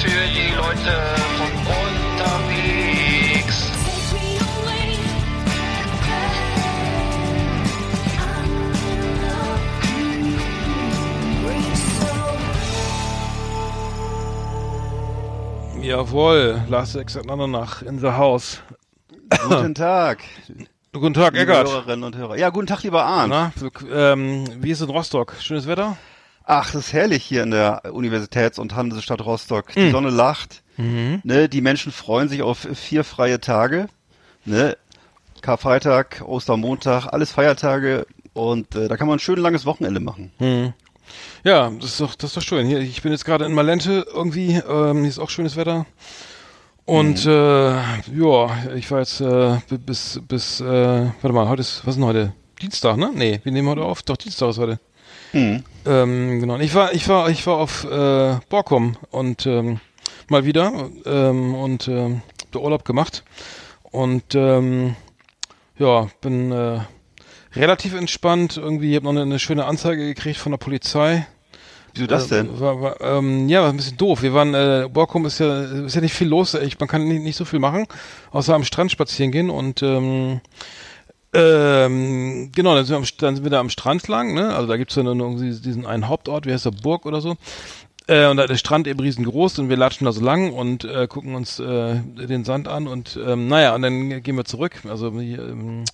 für die Leute von unterwegs. Jawohl, Last Exit nach in the house. Guten Tag, Guten Tag, Eckart. Hörerinnen und Hörer. Ja, guten Tag, lieber Arndt. Na, ähm, wie ist es in Rostock? Schönes Wetter? Ach, das ist herrlich hier in der Universitäts- und Hansestadt Rostock. Die Sonne lacht. Mhm. Ne, die Menschen freuen sich auf vier freie Tage. Ne? Karfreitag, Ostermontag, alles Feiertage. Und äh, da kann man ein schön langes Wochenende machen. Hm. Ja, das ist doch, das ist doch schön. Hier, ich bin jetzt gerade in Malente irgendwie. Ähm, hier ist auch schönes Wetter. Und Mhm. äh, ja, ich war jetzt äh, bi- bis bis äh, warte mal, heute ist was ist denn heute? Dienstag, ne? Nee, wir nehmen heute auf. Doch Dienstag ist heute. Mhm. Ähm, genau. Ich war ich war ich war auf äh, Borkum und ähm, mal wieder ähm, und ähm, hab da Urlaub gemacht und ähm, ja bin äh, relativ entspannt. Irgendwie habe noch eine, eine schöne Anzeige gekriegt von der Polizei. Wieso das Äh, denn? War, war, ähm, ja, war ein bisschen doof. Wir waren, äh, Borkum ist ja, ist ja nicht viel los. Ich, man kann nicht, nicht so viel machen, außer am Strand spazieren gehen und ähm, ähm, genau, dann sind, wir am, dann sind wir da am Strand lang, ne? Also da gibt's ja nur irgendwie diesen einen Hauptort, wie heißt der Burg oder so. Äh, und da ist der Strand eben riesengroß und wir latschen da so lang und äh, gucken uns äh, den Sand an und ähm, naja, und dann gehen wir zurück. Also ähm,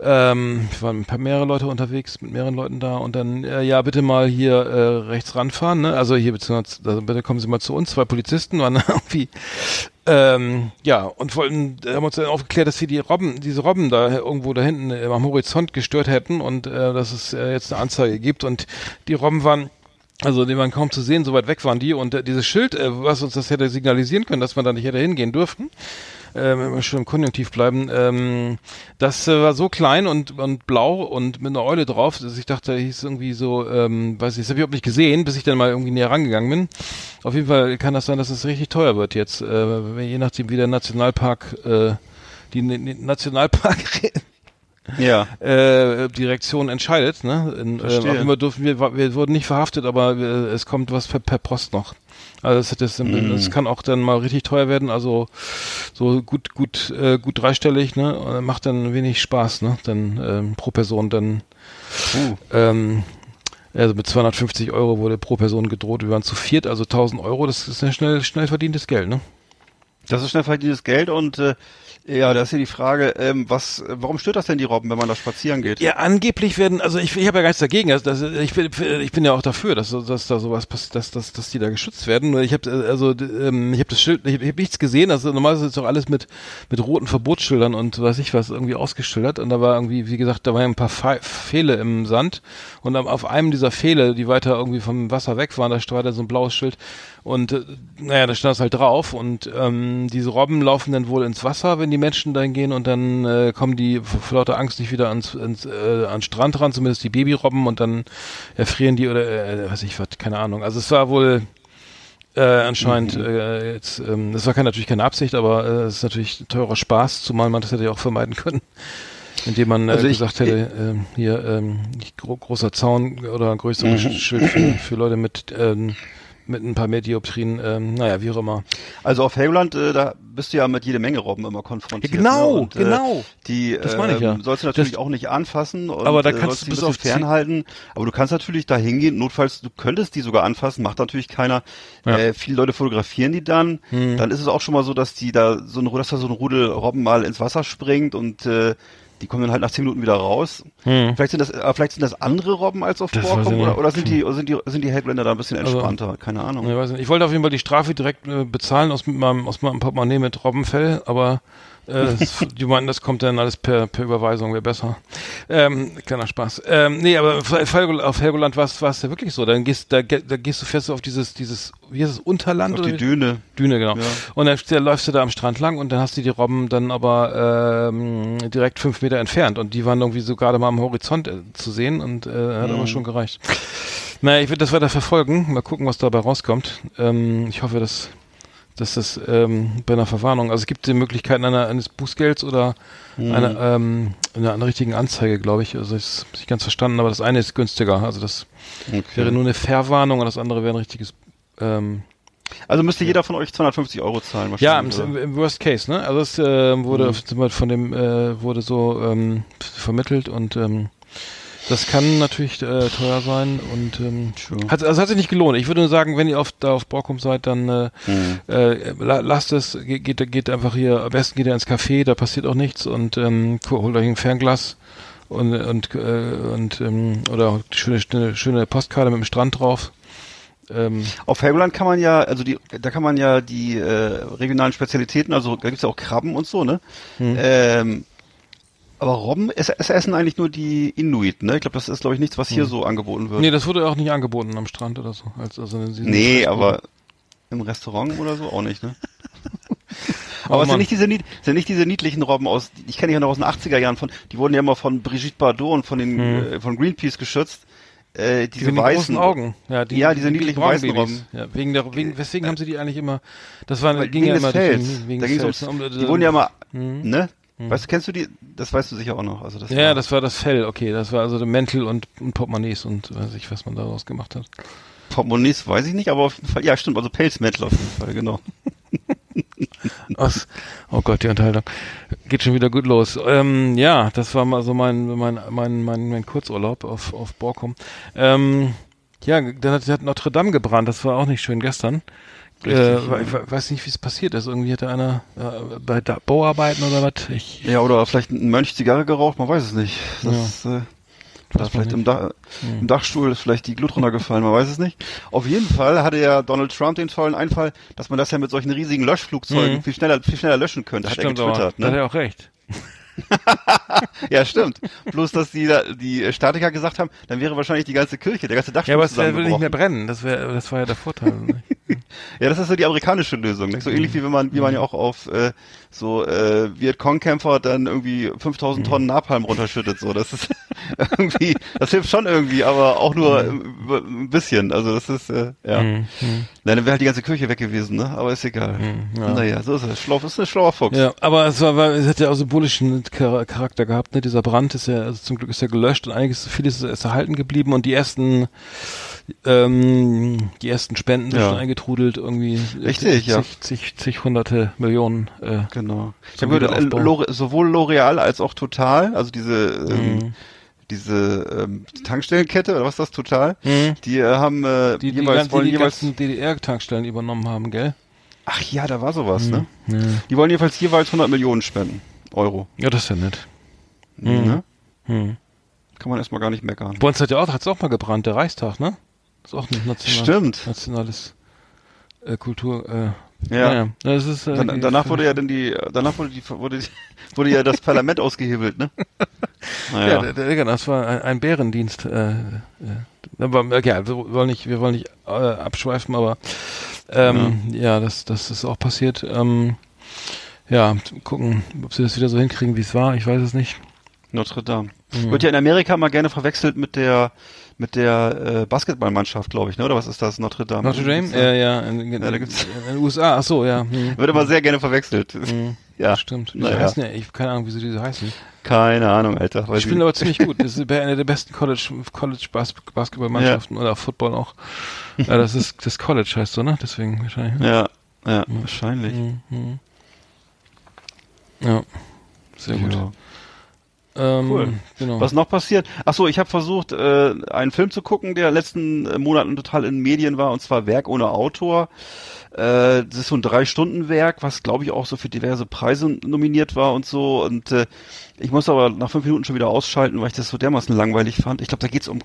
ähm, waren ein paar mehrere Leute unterwegs, mit mehreren Leuten da und dann, äh, ja, bitte mal hier äh, rechts ranfahren, ne? Also hier beziehungsweise, also bitte kommen Sie mal zu uns, zwei Polizisten waren irgendwie, ähm, ja, und wollten, äh, haben uns dann aufgeklärt, dass wir die Robben, diese Robben da irgendwo da hinten äh, am Horizont gestört hätten und äh, dass es äh, jetzt eine Anzeige gibt. Und die Robben waren also die waren kaum zu sehen, so weit weg waren die. Und äh, dieses Schild, äh, was uns das hätte signalisieren können, dass man da nicht hätte hingehen dürfen, äh, wir schon im Konjunktiv bleiben, ähm, das äh, war so klein und, und blau und mit einer Eule drauf, dass ich dachte, hieß irgendwie so, ähm, weiß nicht, das habe ich überhaupt nicht gesehen, bis ich dann mal irgendwie näher rangegangen bin. Auf jeden Fall kann das sein, dass es richtig teuer wird jetzt, äh, je nachdem wie der Nationalpark, äh, die Nationalpark Ja. äh, Direktion entscheidet. Ne? In, äh, Fall durften wir, wir wurden nicht verhaftet, aber äh, es kommt was per, per Post noch. Also das, das, das kann auch dann mal richtig teuer werden. Also so gut, gut, äh, gut dreistellig. Ne? Und macht dann wenig Spaß. Ne? Dann ähm, pro Person dann. Uh. Ähm, also mit 250 Euro wurde pro Person gedroht. Wir waren zu viert, also 1000 Euro. Das ist ja schnell, schnell verdientes Geld. Ne? Das ist schnell verdientes Geld und äh, ja, da ist ja die Frage, ähm, was, warum stört das denn die Robben, wenn man da spazieren geht? Ja, angeblich werden, also ich, ich habe ja gar nichts dagegen. Also das, ich, bin, ich bin ja auch dafür, dass, dass da sowas passiert, dass, dass, dass die da geschützt werden. Ich habe also ähm, ich habe das Schild, ich habe hab nichts gesehen. Also normalerweise ist doch alles mit mit roten Verbotsschildern und weiß ich was irgendwie ausgeschildert. Und da war irgendwie, wie gesagt, da waren ein paar Fe im Sand und auf einem dieser Pfähle, die weiter irgendwie vom Wasser weg waren, da war da so ein blaues Schild. Und äh, naja, da stand es halt drauf. Und ähm, diese Robben laufen dann wohl ins Wasser, wenn die Menschen dahin gehen und dann äh, kommen die vor lauter Angst nicht wieder ans, ans äh, an den Strand ran, zumindest die Babyrobben und dann erfrieren die oder äh, weiß ich was, keine Ahnung. Also es war wohl äh, anscheinend äh, jetzt, ähm, das war keine, natürlich keine Absicht, aber äh, es ist natürlich teurer Spaß, zumal man das hätte ja auch vermeiden können. Indem man äh, Also ich- gesagt hätte, ähm, hier ähm, nicht gro großer Zaun oder ein größeres Schild für, für Leute mit ähm, mit ein paar mehr Dioptrien, ähm, naja, wie auch immer. Also auf Helgoland, äh, da bist du ja mit jede Menge Robben immer konfrontiert. Ja, genau, ne? Und, äh, genau. Die Das meine ich ja. ähm, sollst du natürlich Das- auch nicht anfassen. Und, Aber da äh, kannst du bis auf fernhalten. Aber du kannst natürlich da hingehen. Notfalls, du könntest die sogar anfassen, macht natürlich keiner. Ja. Hm. Äh, viele Leute fotografieren die dann. Dann ist es auch schon mal so, dass die da so ein, dass da so ein Rudel Robben mal ins Wasser springt und äh, die kommen dann halt nach zehn Minuten wieder raus. Vielleicht sind das, äh, vielleicht sind das andere Robben als auf Das ich oder, oder sind die, oder sind die, sind die Helgoländer da ein bisschen Also- entspannter? Keine Ahnung. Ich, weiß nicht. ich wollte auf jeden Fall die Strafe direkt äh, bezahlen aus meinem, aus meinem Portemonnaie mit Robbenfell, aber äh, die meinten, das kommt dann alles per, per Überweisung, wäre besser. Ähm, kleiner Spaß. Ähm, nee, aber auf, Helgoland- war es ja wirklich so. Dann gehst, da, da gehst du fest auf dieses, dieses, wie heißt es, Unterland? Auf oder die? Düne. Düne, genau. Ja. Und dann, dann läufst du da am Strand lang und dann hast du die Robben dann aber ähm, direkt fünf Meter entfernt und die waren irgendwie so gerade mal am Horizont äh, zu sehen und äh, hat aber schon gereicht. Naja, ich werde das weiter verfolgen, mal gucken, was dabei rauskommt. Ähm, ich hoffe, dass, dass das ähm, bei einer Verwarnung, also es gibt die Möglichkeiten einer, eines Bußgelds oder einer, ähm, einer, einer richtigen Anzeige, glaube ich. Also das ist nicht ganz verstanden, aber das eine ist günstiger. Also das Okay. wäre nur eine Verwarnung und das andere wäre ein richtiges ähm, Also müsste jeder von euch 250 Euro zahlen ja, im, wahrscheinlich. im, im Worst Case, ne? Also es äh, wurde Beispiel von dem äh, wurde so ähm, vermittelt und ähm, das kann natürlich äh, teuer sein und ähm, Sure. hat, also hat sich nicht gelohnt. Ich würde nur sagen, wenn ihr auf, da auf Borkum seid, dann äh, Mhm. äh, la, lasst es, geht, geht, einfach hier, am besten geht ihr ins Café, da passiert auch nichts und ähm, holt euch ein Fernglas und und äh, und ähm, oder schöne, schöne schöne Postkarte mit dem Strand drauf. Ähm, Auf Helgoland kann man ja, also die, da kann man ja die äh, regionalen Spezialitäten, also da gibt's ja auch Krabben und so, ne? Hm. Ähm, aber Robben, es, es essen eigentlich nur die Inuit, ne? Ich glaube, das ist, glaube ich, nichts, was hier so angeboten wird. nee, das wurde auch nicht angeboten am Strand oder so. Als, also Nee, aber im Restaurant oder so auch nicht, ne? Oh Aber es sind nicht diese sind nicht diese niedlichen Robben aus, ich kenne die ja noch aus den 80er Jahren von, die wurden ja immer von Brigitte Bardot und von den äh, von Greenpeace geschützt. Äh, diese Hm. Diese mit weißen großen Augen. Ja, die, Ja, diese niedlichen weißen Braunbabys. Ja, wegen der, wegen, weswegen haben sie die eigentlich immer, das war, ging wegen ja immer Fells. den- wegen da ne? Um- die wurden ja immer, Mhm. ne? Weißt du, kennst du die? Das weißt du sicher auch noch. Also das Ja, war, das war das Fell, okay. Das war also der Mäntel und, und Portemonnaies und weiß ich, was man daraus gemacht hat. Portemonnaies weiß ich nicht, aber auf jeden Fall, ja stimmt, also Pelzmäntel auf jeden Fall, genau. Was? Oh Gott, die Unterhaltung. Geht schon wieder gut los. Ähm, ja, das war mal so mein, mein, mein, mein, mein Kurzurlaub auf, auf Borkum. Ähm, ja, dann hat, hat Notre Dame gebrannt, das war auch nicht schön gestern. Äh, ja. ich we- weiß nicht, wie es passiert ist. Irgendwie hatte einer äh, bei da Bauarbeiten oder was. Ich, Ja, oder vielleicht ein Mönch Zigarre geraucht, man weiß es nicht. Das, äh, Weiß man vielleicht im, nicht. Dach, im Dachstuhl ist vielleicht die Glut runtergefallen, man weiß es nicht. Auf jeden Fall hatte ja Donald Trump den tollen Einfall, dass man das ja mit solchen riesigen Löschflugzeugen Mhm. viel schneller, viel schneller löschen könnte, hat Stimmt er aber, getwittert. da hat Ne? er auch recht. Ja, stimmt. Bloß, dass die, die Statiker gesagt haben, dann wäre wahrscheinlich die ganze Kirche, der ganze Dachstuhl Ja, aber es wär- würde nicht mehr brennen. Das wäre, das war ja der Vorteil. nicht? Ja, das ist so die amerikanische Lösung. Nicht? So ähnlich wie wenn man, wie man ja auch auf äh, so äh, Vietcong-Kämpfer dann irgendwie 5000 Tonnen Napalm runterschüttet. So, das ist irgendwie, das hilft schon irgendwie, aber auch nur äh, ein bisschen. Also das ist äh, ja. Mhm. Nein, dann wäre halt die ganze Kirche weg gewesen, ne? Aber ist egal. ja. Naja, so ist es. Schlau, ist ein schlauer Fuchs. Ja, aber es war, es hat ja auch symbolischen Char- Charakter gehabt, ne? Dieser Brand ist ja, also zum Glück ist ja gelöscht und einiges, vieles ist erhalten geblieben und die ersten, ähm, die ersten Spenden sind Ja. schon eingetrudelt, irgendwie. Richtig, zig, ja. Zig, zig, hunderte Millionen, äh, Genau. Ich habe gehört, Wiederaufbau. Lore- sowohl L'Oreal als auch Total, also diese ähm, Mhm. diese ähm, Tankstellenkette oder was ist das Total? Mhm. Die äh, haben äh, die, die, jeweils ganzen, wollen die, die jeweils DDR-Tankstellen übernommen haben, gell? Ach ja, da war sowas, ne? Ja. Die wollen jedenfalls jeweils 100 Millionen spenden. Euro. ja, das ist ja nett. Ne? Hm. Kann man erstmal gar nicht meckern. Bei uns hat ja auch, hat's auch mal gebrannt, der Reichstag, ne? Ist auch ein national, Stimmt. nationales äh, Kultur, äh, Ja. ja. Das ist, äh, Dann, danach wurde ja dann die, danach wurde die, wurde, die, wurde ja das Parlament ausgehebelt, ne? Ja, Naja. der, der, genau, das war ein, ein Bärendienst. Äh, äh, aber äh, ja, wir wollen nicht, wir wollen nicht äh, abschweifen, aber ähm, ja. das, das ist auch passiert. Ähm, ja, gucken, ob sie das wieder so hinkriegen, wie es war. Ich weiß es nicht. Notre Dame. Wird ja in Amerika mal gerne verwechselt mit der mit der äh, Basketballmannschaft, glaube ich, ne? Oder was ist das? Notre Dame. Notre Dame? Ja, ja, in, Ja, da gibt's- in den USA. Ach so, ja. Hm. Wird immer sehr gerne verwechselt. Ja, Stimmt. Wie Naja. heißen die? Ich habe keine Ahnung, wieso diese heißen. Keine Ahnung, Alter. Die spielen aber ziemlich gut. Das ist eine der besten College, College Bas Basketballmannschaften oder Football auch. Ja, das ist das College heißt so, ne? Deswegen wahrscheinlich. Ne? Ja, ja, wahrscheinlich. Mhm. Ja. Sehr gut. Ja. Ähm, Cool. Genau. Was noch passiert? Ach so, ich habe versucht, äh, einen Film zu gucken, der letzten äh, Monaten total in Medien war, und zwar Werk ohne Autor. Äh, das ist so ein Drei-Stunden-Werk, was glaube ich auch so für diverse Preise nominiert war und so. Und äh, ich muss aber nach fünf Minuten schon wieder ausschalten, weil ich das so dermaßen langweilig fand. Ich glaube, da geht's um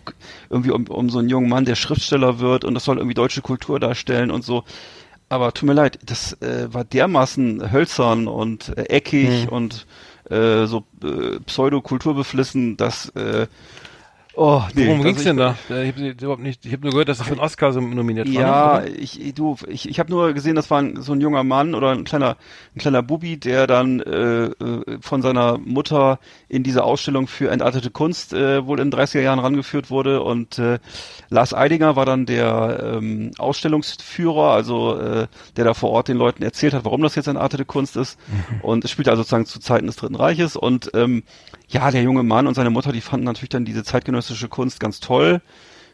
irgendwie um, um so einen jungen Mann, der Schriftsteller wird und das soll irgendwie deutsche Kultur darstellen und so. Aber tut mir leid, das äh, war dermaßen hölzern und äh, eckig und äh, so äh, pseudo-kulturbeflissen, dass äh, oh, nee, Worum ging's denn da? Ich habe überhaupt nicht. Ich habe nur gehört, dass er für einen Oscar so nominiert war. Ja, ne? ich du ich, ich habe nur gesehen, das war ein, so ein junger Mann oder ein kleiner ein kleiner Bubi, der dann äh, äh, von seiner Mutter in diese Ausstellung für entartete Kunst äh, wohl in den 30er Jahren rangeführt wurde und äh, Lars Eidinger war dann der ähm, Ausstellungsführer, also äh, der da vor Ort den Leuten erzählt hat, warum das jetzt entartete Kunst ist und es spielte also sozusagen zu Zeiten des Dritten Reiches und ähm, ja, der junge Mann und seine Mutter, die fanden natürlich dann diese zeitgenössische Kunst ganz toll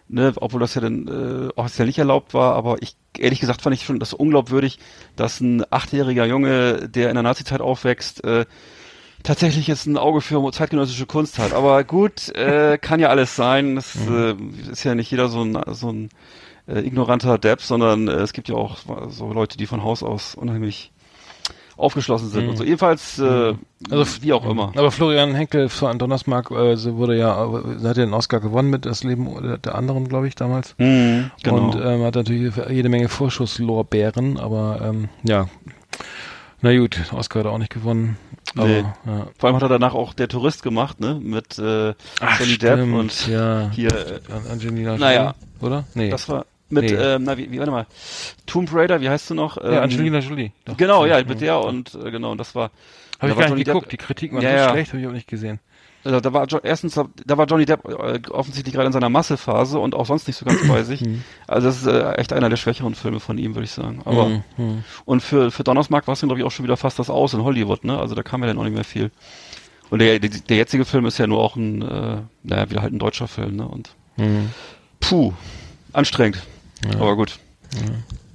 ne, obwohl das ja dann äh, offiziell nicht erlaubt war, aber ich ehrlich gesagt fand ich schon das unglaubwürdig, dass ein achtjähriger Junge, der in der Nazizeit aufwächst, äh, tatsächlich jetzt ein Auge für zeitgenössische Kunst hat. Aber gut, äh, kann ja alles sein. Das äh, ist ja nicht jeder so ein so ein äh, ignoranter Depp, sondern äh, es gibt ja auch so Leute, die von Haus aus unheimlich aufgeschlossen sind und so. Jedenfalls, äh, Also wie auch immer. Aber Florian Henkel für Donnersmark äh, so wurde ja, äh, hat ja den Oscar gewonnen mit das Leben der, der anderen, glaube ich, damals. Mhm, genau. Und ähm, hat natürlich jede Menge Vorschusslorbeeren, aber ähm, ja. Na gut, Oscar hat er auch nicht gewonnen. Aber, Nee. ja. Vor allem hat er danach auch der Tourist gemacht, ne? Mit äh, Johnny Depp und ja. hier, äh, An- Angelina Jolie, Naja. oder? Nee. das war mit, Nee. ähm, na, wie, wie, warte mal, Tomb Raider, wie heißt du noch? Ähm, ja, Angelina Jolie. Doch. Genau, ja, mit der und äh, genau, und das war. Habe ich gar nicht Depp- geguckt. Die Kritiken waren Ja, so ja. schlecht, habe ich auch nicht gesehen. Also, da war erstens, da war Johnny Depp äh, offensichtlich gerade in seiner Massephase und auch sonst nicht so ganz bei sich. Also das ist äh, echt einer der schwächeren Filme von ihm, würde ich sagen. Aber Mhm, mhm. und für für Donnersmark war es dann glaube ich auch schon wieder fast das aus in Hollywood, ne? Also da kam ja dann auch nicht mehr viel. Und der der, der jetzige Film ist ja nur auch ein, äh, naja, wieder halt ein deutscher Film, ne? Und puh, anstrengend. Aber gut.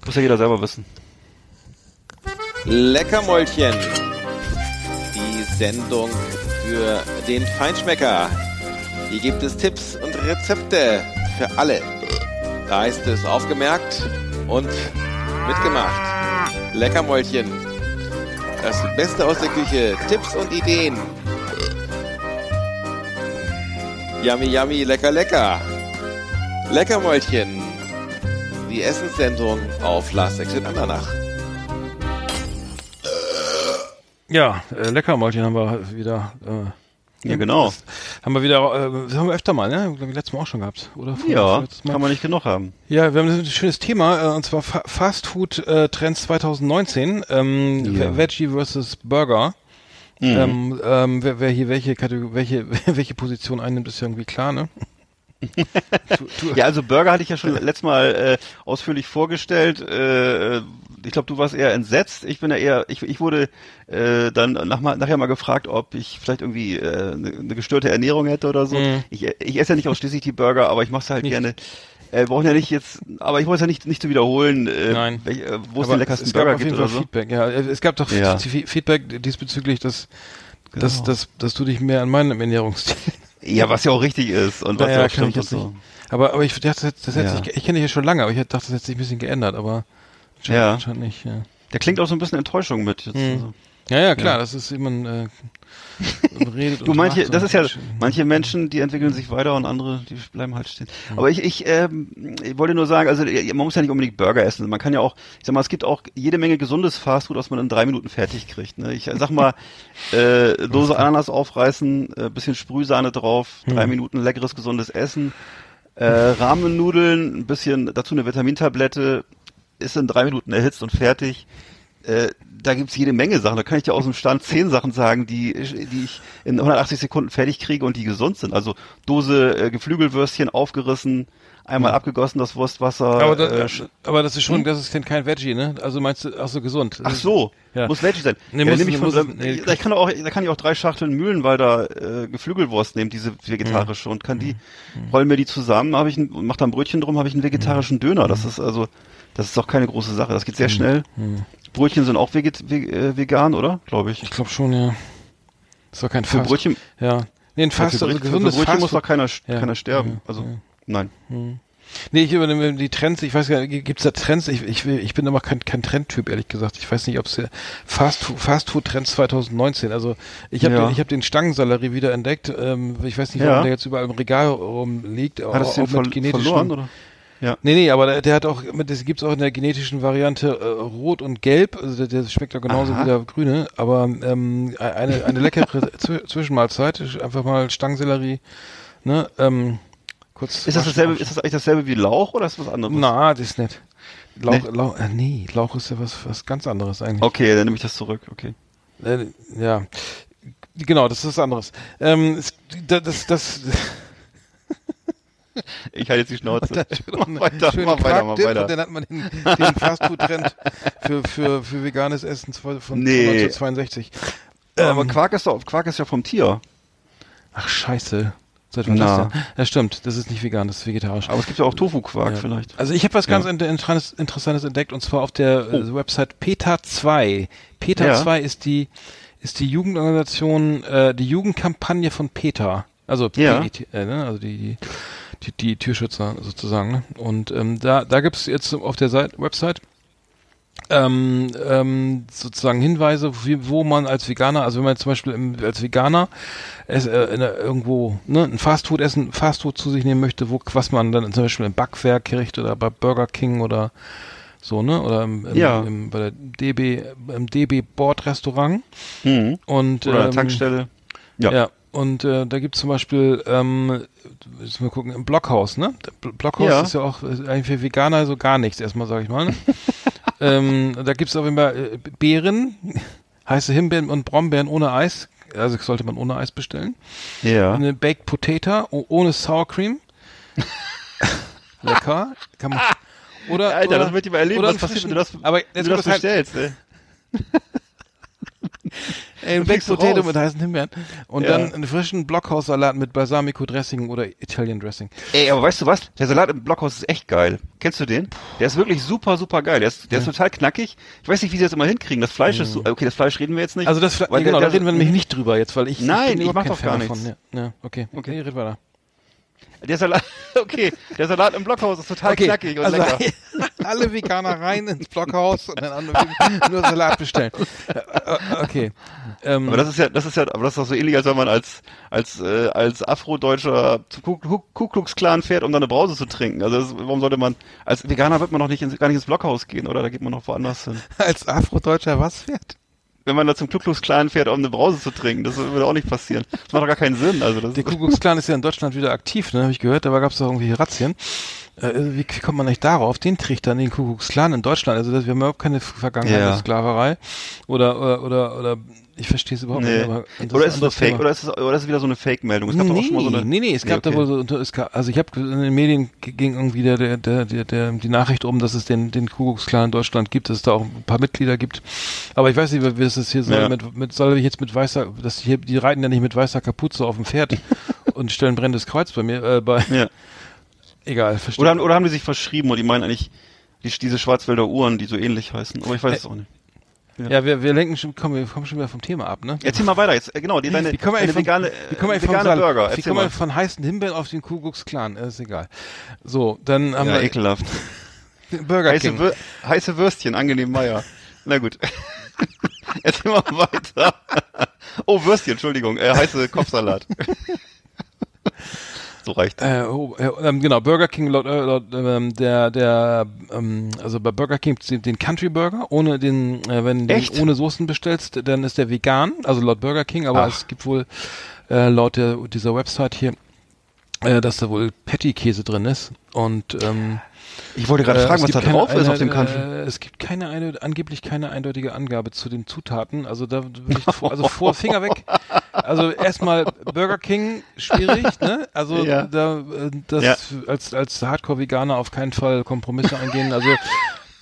Muss ja jeder selber wissen. Leckermäulchen. Die Sendung für den Feinschmecker. Hier gibt es Tipps und Rezepte für alle. Da ist es aufgemerkt und mitgemacht. Leckermäulchen. Das Beste aus der Küche. Tipps und Ideen. Yummy, yummy, lecker, lecker. Leckermäulchen. Die Essenssendung auf Last Exit Andernach. Ja, äh, Leckermäulchen haben wir wieder. Äh, Ja, genau. haben wir wieder, äh, das haben wir öfter mal, ne? Glaub ich, letztes Mal auch schon gehabt, oder? Vor- Ja, kann man nicht genug haben. Ja, wir haben ein schönes Thema, äh, und zwar Fa Fast Food äh, Trends 2019, ähm, Ja. Ve- Veggie versus Burger. Ähm, ähm, wer, wer hier welche Kategorie, welche, welche Position einnimmt, ist ja irgendwie klar, ne? Ja, also Burger hatte ich ja schon letztes Mal äh, ausführlich vorgestellt. Äh, ich glaube, du warst eher entsetzt. Ich bin ja eher, ich, ich wurde äh, dann nach, mal- nachher mal gefragt, ob ich vielleicht irgendwie äh, eine, eine gestörte Ernährung hätte oder so. Mhm. Ich, ich esse ja nicht ausschließlich die Burger, aber ich mache halt Nicht. gerne. Äh, wir brauchen ja nicht jetzt, aber ich wollte es ja nicht, nicht zu wiederholen, äh, Nein. welch, äh, wo es den leckersten es Burger gibt oder so. Feedback, ja. Äh, Es gab doch Ja. Fe- Feedback diesbezüglich, dass, dass, Genau. dass, dass du dich mehr an meinem Ernährungsstil Ja, was ja auch richtig ist und was ja auch ich stimmt und nicht. so. Aber, aber ich dachte, das, das hätte Ja. sich, ich kenne dich ja schon lange, aber ich dachte, das hätte sich ein bisschen geändert, aber anscheinend, Ja. nicht, ja. Der klingt auch so ein bisschen Enttäuschung mit jetzt. Hm. Also. Ja, ja, klar, das ist jemand äh, redet Du manche, das ist ja, manche Menschen, die entwickeln sich weiter und andere, die bleiben halt stehen. Aber ich, ich, ähm, ich wollte nur sagen, also man muss ja nicht unbedingt Burger essen. Man kann ja auch, ich sag mal, es gibt auch jede Menge gesundes Fastfood, was man in drei Minuten fertig kriegt. Ne? Ich sag mal, äh, Dose Ananas aufreißen, äh, bisschen Sprühsahne drauf, drei Minuten leckeres gesundes Essen, äh, Rahmennudeln, ein bisschen dazu eine Vitamintablette, ist in drei Minuten erhitzt und fertig äh, da gibt's jede Menge Sachen. Da kann ich dir aus dem Stand zehn Sachen sagen, die, die ich in 180 Sekunden fertig kriege und die gesund sind. Also Dose äh, Geflügelwürstchen aufgerissen, einmal abgegossen, das Wurstwasser. Aber, das, äh, sch- aber das ist schon, das ist denn kein Veggie, ne? Also meinst du, ach so, gesund. Ach so, Ja. muss Veggie sein. Nee, ja, muss ich von, muss nee, da, ich kann auch, da kann ich auch drei Schachteln Mühlenwalder äh, Geflügelwurst nehmen, diese vegetarische, und kann die, rollen mir die zusammen, habe ich ein, mach da ein Brötchen drum, habe ich einen vegetarischen Döner. Das ist also, das ist doch keine große Sache. Das geht sehr schnell. Brötchen sind auch veget, ve, äh, vegan, oder? Glaube ich. Ich glaube schon, ja. Das war kein Für Fast. Brötchen, Ja. Nee, ein Für Fast, also für gesundes Brötchen muss Fastfood. doch keiner, Ja. keiner sterben. Ja. Also, Ja. nein. Nee, ich übernehme die Trends, ich weiß gar nicht, gibt's da Trends? Ich, ich, ich bin aber kein, kein Trendtyp, ehrlich gesagt. Ich weiß nicht, ob es Fast, Fast Food Trends 2019, also ich habe Ja. den, ich hab den Stangensellerie wieder entdeckt. Ähm, ich weiß nicht, Ja. warum der jetzt überall im Regal rumliegt. Hat es auch den ver verloren, oder? Nee, nee, aber der, der hat auch, das gibt's auch in der genetischen Variante äh, Rot und Gelb, also der, der schmeckt ja genauso Aha. wie der Grüne, aber ähm, eine, eine leckere Zw- Zwischenmahlzeit, einfach mal Stangensellerie, ne, ähm, kurz. Ist das dasselbe, ist das eigentlich dasselbe wie Lauch oder ist das was anderes? Na, das ist nett. Lauch, Nee. Lauch, äh, nee, Lauch ist ja was, was ganz anderes eigentlich. Okay, dann nehme ich das zurück, okay. Äh, ja, genau, das ist was anderes. Ähm, es, das, das, das Ich halte jetzt die Schnauze. mach Mach weiter, mach weiter, mach weiter. Und dann hat man den, den Fastfood-Trend für, für, für veganes Essen von, von Nee. 1962. Aber Ähm, Quark ist doch, Quark ist ja vom Tier. Ach, scheiße. Seit wann Na. das denn? Ja, stimmt. Das ist nicht vegan, das ist vegetarisch. Aber es gibt ja auch Tofu-Quark Ja. vielleicht. Also ich habe was ganz Ja. inter- Interessantes, Interessantes entdeckt und zwar auf der äh, Oh. Website PETA 2. PETA Ja. 2 ist die ist die Jugendorganisation, äh, die Jugendkampagne von PETA. Also Ja. PET, äh, ne? also die, die die die Tierschützer sozusagen. Ne? Und ähm, da da gibt's jetzt auf der Seite, Website ähm, ähm, sozusagen Hinweise, wie, wo man als Veganer, also wenn man zum Beispiel im, als Veganer es, äh, in, der- irgendwo ne, ein Fastfood essen, Fastfood zu sich nehmen möchte, wo was man dann zum Beispiel im Backwerk kriegt oder bei Burger King oder so, ne? Oder im, im, Ja. im, bei der DB, im DB Bordrestaurant. Mhm. Und Oder ähm, Tankstelle. Ja. Ja. Und äh, da gibt's zum Beispiel, ähm, müssen wir gucken, im Blockhaus, ne? Blockhaus Ja. ist ja auch eigentlich für Veganer so gar nichts, erstmal sage ich mal. Ne? ähm, da gibt's auf jeden Fall äh, Beeren, heiße Himbeeren und Brombeeren ohne Eis. Also sollte man ohne Eis bestellen. Ja. Eine Baked Potato ohne Sour Cream. Lecker. Kann man, oder, Alter, oder, das möchte ich mal erleben, was passiert, wenn du das, aber wenn du das halt- bestellst. Ey. Ey, ein Baked Potato raus. mit heißen Himbeeren. Und Ja. dann einen frischen Blockhaussalat mit Balsamico-Dressing oder Italian Dressing. Ey, aber weißt du was? Der Salat im Blockhaus ist echt geil. Kennst du den? Der ist wirklich super, super geil. Der ist, der ist total knackig. Ich weiß nicht, wie sie das immer hinkriegen. Das Fleisch ist so, okay, das Fleisch reden wir jetzt nicht. Mhm. Also das, Weil genau, da reden wir nämlich nicht drüber jetzt, weil ich, Nein, bin ich überhaupt mach kein doch Fan gar davon. nichts. Ja, ja, okay. Okay. Okay, red weiter. Der Salat, okay, der Salat im Blockhaus ist total knackig und also lecker. alle Veganer rein ins Blockhaus und dann nur Salat bestellen. Äh, äh, okay. Ähm, Aber das ist ja, das ist ja, aber das ist doch so ähnlich, als wenn man als, als, äh, als Afrodeutscher zum Ku, Ku, Ku Klux Klan fährt, um dann eine Brause zu trinken. Also das, warum sollte man, als Veganer wird man doch nicht ins, gar nicht ins Blockhaus gehen, oder? Da geht man noch woanders hin. als Afrodeutscher was fährt? Wenn man da zum Ku Klux Klan fährt, um eine Brause zu trinken, das würde auch nicht passieren. Das macht doch gar keinen Sinn. Also das Der Ku Klux Klan ist ja in Deutschland wieder aktiv, ne, habe ich gehört. Da gab es doch irgendwie Razzien. Äh, wie, wie kommt man nicht darauf? Den dann den Ku Klux Klan in Deutschland. Also das, wir haben überhaupt keine Vergangenheit Ja. der Sklaverei. Oder, oder, oder, oder ich verstehe es überhaupt Nee. nicht. Oder ist es nur Fake? Thema. Oder ist es, oder ist es wieder so eine Fake-Meldung? Es gab doch auch schon mal so eine. nee, nee, es gab Nee, da wohl so, es gab, also ich habe in den Medien ging irgendwie der, der, der, der, der, die Nachricht um, dass es den, den Ku Klux Klan in Deutschland gibt, dass es da auch ein paar Mitglieder gibt. Aber ich weiß nicht, wie es das hier soll, Ja. mit, mit, soll ich jetzt mit weißer, das hier, die reiten ja nicht mit weißer Kapuze auf dem Pferd und stellen brennendes Kreuz bei mir, äh, bei, Ja. Egal, verstehe. Oder, haben- oder haben die sich verschrieben und die meinen eigentlich die, diese Schwarzwälder Uhren, die so ähnlich heißen. Aber ich weiß es auch nicht. ja, wir, wir lenken schon, kommen, wir kommen schon wieder vom Thema ab, ne? Erzähl mal weiter jetzt. Äh, Genau, die, deine, Wie kommen deine von, vegane, wie kommen äh, vom vegane Sal- Burger. Wie kommen wir von heißen Himbeeren auf den Ku Klux Klan? Ist egal. So, dann haben Ja, wir ekelhaft. Burger Heiße, King. Wür heiße Würstchen, angenehm Meier. Na gut. Erzähl mal weiter. Oh, Würstchen, Entschuldigung. Äh, heiße Kopfsalat. so reicht. Äh, oh, äh, genau, Burger King laut, äh, laut ähm, der der ähm, also bei Burger King den, Country Burger ohne den äh, wenn du ohne Soßen bestellst, dann ist der vegan, also laut Burger King, aber Ach. es gibt wohl äh, laut der dieser Website hier äh, dass da wohl Patty-Käse drin ist und ähm, Ich wollte gerade äh, fragen, es was da drauf ist auf eine- dem Country. Äh, es gibt keine eine, angeblich keine eindeutige Angabe zu den Zutaten. Also da würde ich vor, also vor Finger weg. Also erstmal Burger King schwierig, ne? Also Ja. da äh, das Ja. als als Hardcore Veganer auf keinen Fall Kompromisse eingehen. Also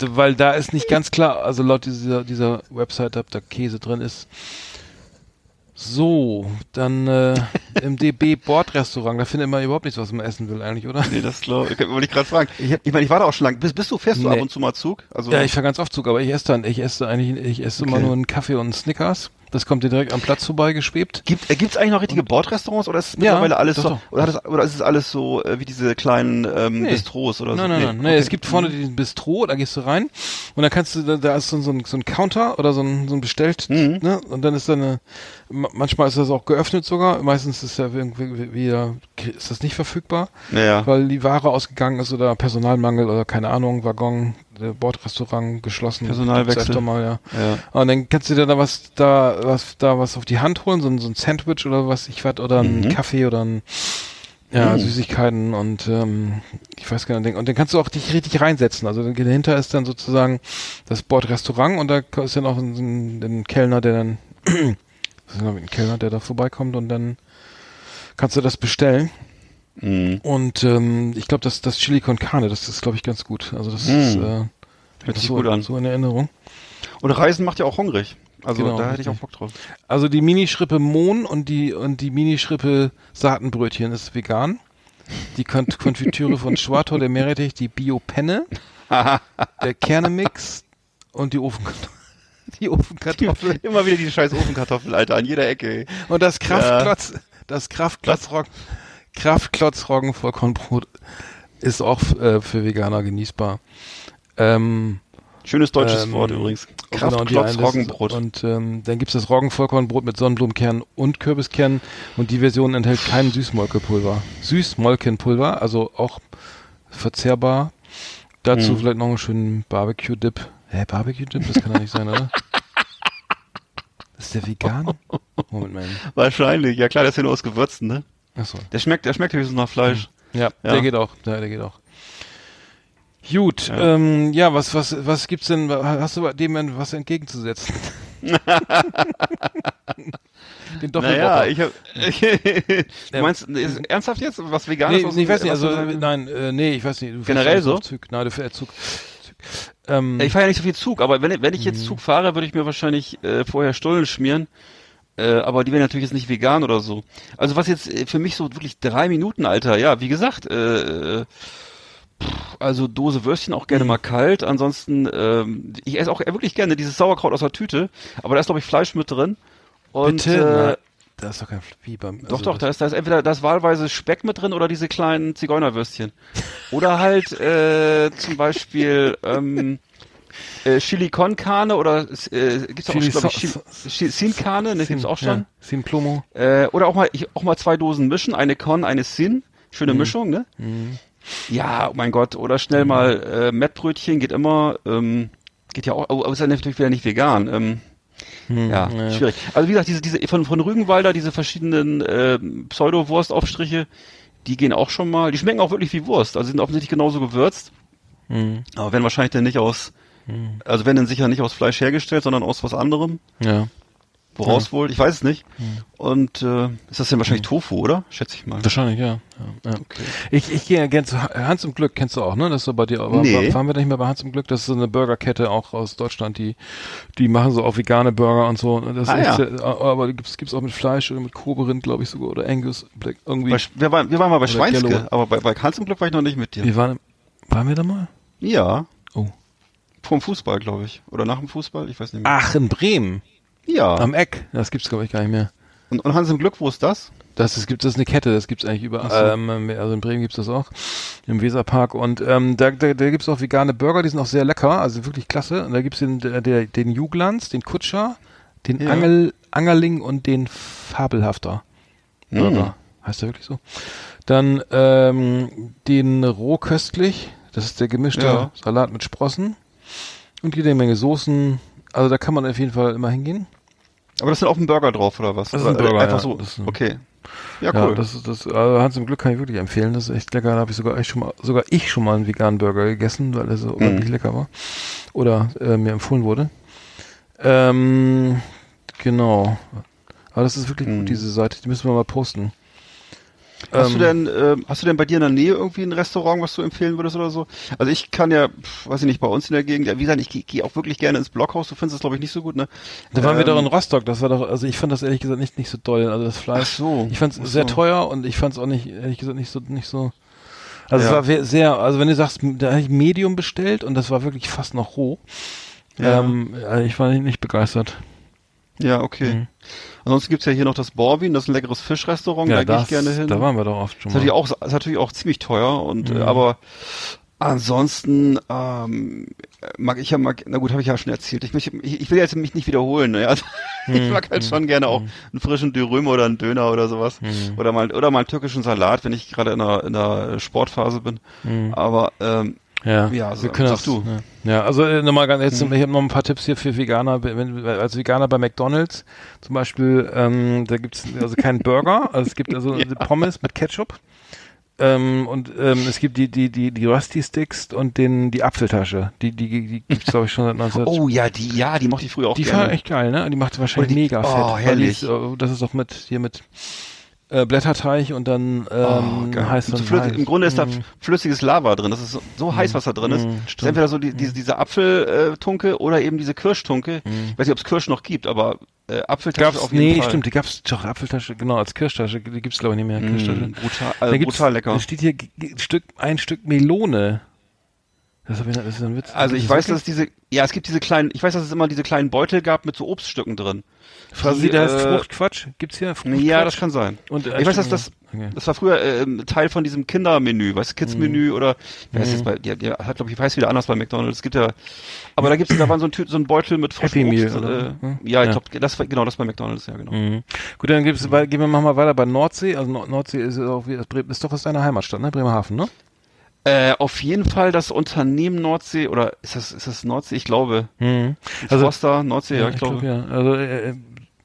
weil da ist nicht ganz klar, also laut dieser dieser Website, ob da Käse drin ist. So, dann äh, im DB Bordrestaurant, da findet man überhaupt nichts, was man essen will eigentlich, oder? Nee, das glaube ich. Wollte ich gerade fragen. Ich Ich, meine, ich war da auch schon lang. Bist, bist du, fährst du Nee. ab und zu mal Zug? Also, Ja, ich fahre ganz oft Zug, aber ich esse dann, ich esse eigentlich, ich esse immer Okay. nur einen Kaffee und einen Snickers Das kommt dir direkt am Platz vorbei geschwebt. Gibt äh, gibt's eigentlich noch richtige Bordrestaurants oder ist es Ja, mittlerweile alles doch, so doch. oder, es, oder ist es alles so äh, wie diese kleinen ähm, Nee. Bistros oder so? Nein, nein, nein. Okay. Es gibt vorne diesen Bistro, da gehst du rein und dann kannst du, da, da ist so, ein- so, ein, so ein Counter oder so ein, so ein Bestellt, Mhm. ne? Und dann ist da eine, manchmal ist das auch geöffnet sogar, meistens ist ja irgendwie wieder, ist das nicht verfügbar, Naja. weil die Ware ausgegangen ist oder Personalmangel oder keine Ahnung, Waggon, der Bordrestaurant geschlossen. Personalwechsel. Mal, ja. Ja. Und dann kannst du dir da was, da, was, da was auf die Hand holen, so ein, so ein Sandwich oder was ich was, oder ein Mhm. Kaffee oder ein, ja, Mhm. Süßigkeiten und, ähm, ich weiß gar nicht, und dann kannst du auch dich richtig reinsetzen. Also dahinter ist dann sozusagen das Bordrestaurant und da ist dann auch ein, ein, ein Kellner, der dann, ist ein Kellner, der da vorbeikommt und dann kannst du das bestellen. Mhm. Und ähm, ich glaube, das, das Chili con Carne, das ist, glaube ich, ganz gut. Also das Mm. ist äh, Hört sich so, gut an. so in Erinnerung. Und Reisen macht ja auch hungrig. Also Genau, da hätte ich auch Bock drauf. Also die Minischrippe Mohn und die und die Minischrippe Saatenbrötchen ist vegan. Die Kon Konfitüre von Schwartau, der Meerrettich, die Bio-Penne, der Kernemix und die Ofenkartoffel. Die Ofenkartoffel. Immer wieder diese scheiß Ofenkartoffel, Alter, an jeder Ecke. ey. Und das Kraftklotz, das Kraftklotzroggen, Kraftklotzroggen Vollkornbrot ist auch äh, für Veganer genießbar. Ähm, Schönes deutsches Ähm, Wort übrigens. Genau, Kraftklotz Roggenbrot. Und ähm, dann gibt's das Roggenvollkornbrot mit Sonnenblumenkern und Kürbiskern und die Version enthält kein Süßmolkenpulver. Süßmolkenpulver, also auch verzehrbar. Dazu Mhm. vielleicht noch einen schönen Barbecue-Dip. Hä, Barbecue-Dip? Das kann doch nicht sein, oder? Ist der vegan? Moment mal. Wahrscheinlich, ja klar, das ist ja nur aus Gewürzen, ne? Achso. Der schmeckt, der schmeckt höchstens nach Fleisch. Ja, Ja. der geht auch. Ja, der geht auch. Gut, Ja. ähm, ja was, was, was gibt's denn, hast du dem was entgegenzusetzen? Den Naja, Doppelbocker. ich hab, du meinst, ist, ernsthaft jetzt? Was Veganes? nee, ich weiß nicht, also, nein, äh, nee, ich weiß nicht. Du Generell so? Zug. Nein, du fährst Zug. Ähm, Ja, Ich fahre ja nicht so viel Zug, aber wenn, wenn ich Mhm. jetzt Zug fahre, würde ich mir wahrscheinlich äh, vorher Stullen schmieren. Äh, aber die wären natürlich jetzt nicht vegan oder so. Also was jetzt äh, für mich so wirklich drei Minuten, Alter, ja, wie gesagt, äh, äh, also Dose Würstchen auch Mhm. gerne mal kalt. Ansonsten, ähm, ich esse auch wirklich gerne dieses Sauerkraut aus der Tüte, aber da ist glaube ich Fleisch mit drin. Und bitte, äh, da ist doch kein wie beim. doch, also doch, da ist, da ist entweder das wahlweise Speck mit drin oder diese kleinen Zigeunerwürstchen. Oder halt äh, zum Beispiel ähm, äh, Chili con Carne oder äh, gibt's auch, glaube ich, so- Chili, Sin Carne, ne, gibt's auch schon. Ja, Sin Plomo. Äh, oder auch mal ich, auch mal zwei Dosen mischen, eine Con, eine Sin, Mhm. schöne Mischung, ne? Ja, oh mein Gott, oder schnell mal äh, Mettbrötchen geht immer, ähm, geht ja auch, aber ist ja natürlich wieder nicht vegan. Ähm, ja, ja. schwierig. Also wie gesagt, diese, diese von, von Rügenwalder, diese verschiedenen ähm, Pseudo-Wurstaufstriche, die gehen auch schon mal, die schmecken auch wirklich wie Wurst, also sind offensichtlich genauso gewürzt, Mhm. aber werden wahrscheinlich dann nicht aus, also werden dann sicher nicht aus Fleisch hergestellt, sondern aus was anderem. Ja. Woraus wohl? Ich weiß es nicht. Und äh, ist das denn wahrscheinlich Tofu, oder? Schätze ich mal. Wahrscheinlich, ja. ja, ja. Ich, ich gehe ja gern zu Ha- Hans im Glück, kennst du auch, ne? Das ist so bei dir, aber Nee. waren wir da nicht mehr bei Hans im Glück? Das ist so eine Burgerkette auch aus Deutschland, die, die machen so auch vegane Burger und so. Das Ah, ist ja. sehr, aber gibt's, gibt's auch mit Fleisch oder mit Koberind, glaube ich sogar, oder Angus, irgendwie. Bei, wir, waren, wir waren mal bei Schweinske, Yellow. aber bei, bei Hans im Glück war ich noch nicht mit dir. wir waren, waren wir da mal? Ja. Oh. Vom Fußball, glaube ich. Oder nach dem Fußball, ich weiß nicht mehr. Ach, in Bremen. Ja. Am Eck. Das gibt's, glaube ich, gar nicht mehr. und, und Hans im Glück, wo ist das? Das ist, gibt, das ist eine Kette, das gibt's eigentlich überall. Ähm, also in Bremen gibt's das auch. Im Weserpark. Und ähm, da, da, da gibt's auch vegane Burger, die sind auch sehr lecker, also wirklich klasse. Und da gibt's den, der, den Juglands, den Kutscher, den Ja. Angel, Angerling und den Fabelhafter Burger. Heißt der wirklich so? Dann ähm, den Rohköstlich, das ist der gemischte Ja. Salat mit Sprossen. Und jede Menge Soßen. Also da kann man auf jeden Fall immer hingehen. Aber das sind auf dem Burger drauf, oder was? Das ist ein Burger, Einfach ja. so. Das ist ein- okay. Ja, Ja, cool. das ist das. Also Hans im Glück kann ich wirklich empfehlen. Das ist echt lecker. Da habe ich sogar echt schon mal, sogar ich schon mal einen veganen Burger gegessen, weil er so unglaublich lecker war oder äh, mir empfohlen wurde. Ähm, genau. Aber das ist wirklich Mhm. gut diese Seite. Die müssen wir mal posten. Hast du Ähm, denn, ähm, hast du denn bei dir in der Nähe irgendwie ein Restaurant, was du empfehlen würdest oder so? Also ich kann ja, pf, weiß ich nicht, bei uns in der Gegend, ja, wie gesagt, ich gehe geh auch wirklich gerne ins Blockhaus. Du findest das, glaube ich, nicht so gut, ne? Da waren wir Ähm, doch in Rostock. Das war doch, also ich fand das ehrlich gesagt nicht nicht so doll. Also das Fleisch. Ach so. Ich fand es sehr so. teuer und ich fand es auch nicht ehrlich gesagt nicht so nicht so. Also Ja. es war sehr, also wenn du sagst, da habe ich Medium bestellt und das war wirklich fast noch roh. Ja. Ähm, ich war nicht, nicht begeistert. Ja, okay. Mhm. Ansonsten gibt's ja hier noch das Borwin, das ist ein leckeres Fischrestaurant, da gehe ich gerne hin. Da waren wir doch oft schon ist natürlich mal. auch, ist natürlich auch ziemlich teuer und Mhm. äh, aber ansonsten ähm, mag ich ja mag, na gut, habe ich ja schon erzählt. Ich, möchte, ich, ich will jetzt mich nicht wiederholen. Ne? Also, Mhm. Ich mag halt schon gerne auch einen frischen Dürüm oder einen Döner oder sowas Mhm. oder mal oder mal einen türkischen Salat, wenn ich gerade in einer in einer Sportphase bin. Mhm. Aber ähm, Ja, Ja, wir sag- können das, du. Ja, ja also äh, nochmal ganz jetzt, ich habe noch ein paar Tipps hier für Veganer, wenn, als Veganer bei McDonalds zum Beispiel, ähm, da gibt's also keinen Burger, also es gibt also Pommes mit Ketchup ähm, und ähm, es gibt die die die die Rusty Sticks und den die Apfeltasche, die die die gibt's glaube ich schon seit 19 oh ja, die ja, die mochte ich früher auch Die gerne. war echt geil, ne? Die macht wahrscheinlich die- mega oh, fett. die herrlich. Ist, äh, das ist auch mit hier mit äh, Blätterteig und dann Oh, ähm, geil. heiß Und flüssig. Im Grunde ist da Mhm. flüssiges Lava drin. Das ist so, so heiß, was da drin ist. Mhm, ist stimmt. entweder so die, diese, diese Apfeltunke oder eben diese Kirschtunke. Ich weiß nicht, ob es Kirsch noch gibt, aber äh, Apfeltasche Mhm. Gab's, auf jeden nee, Fall. stimmt, die gab's doch Apfeltasche, genau, als Kirschtasche, die gibt's glaube ich nicht mehr, Kirschtasche. Mm, brutal, gibt's- brutal lecker. Da steht hier Stück, ein Stück Melone. Das, das ist ein Witz. Also ich Das weiß, ist dass es diese, ja, es gibt diese kleinen, ich weiß, dass es immer diese kleinen Beutel gab mit so Obststücken drin. Frasi, die, der heißt äh, Fruchtquatsch. Gibt's hier Fruchtquatsch? Ja, das kann sein. Und, äh, ich weiß, dass das, das war früher ähm, Teil von diesem Kindermenü, weißt du, Kids-Menü Mhm. oder, wer ist jetzt bei, der, der hat, glaube ich, weiß wieder anders bei McDonalds. Es gibt ja, aber da gibt's, da war so ein, so ein Beutel mit frischem Happy Obst. Meal, äh, Hm? ja, ich Ja. glaube, das war, genau, das bei McDonalds, ja, genau. Mhm. Gut, dann gibt's, gehen wir wir weiter bei Nordsee. Also Nord Nordsee ist ja auch, ist doch aus deiner Heimatstadt, ne? Bremerhaven, ne? Äh, auf jeden Fall das Unternehmen Nordsee, oder ist das, ist das Nordsee? Ich glaube. Mhm. Also, Forster, Nordsee, ja, ich, glaube. glaub, ja. Also, äh, äh,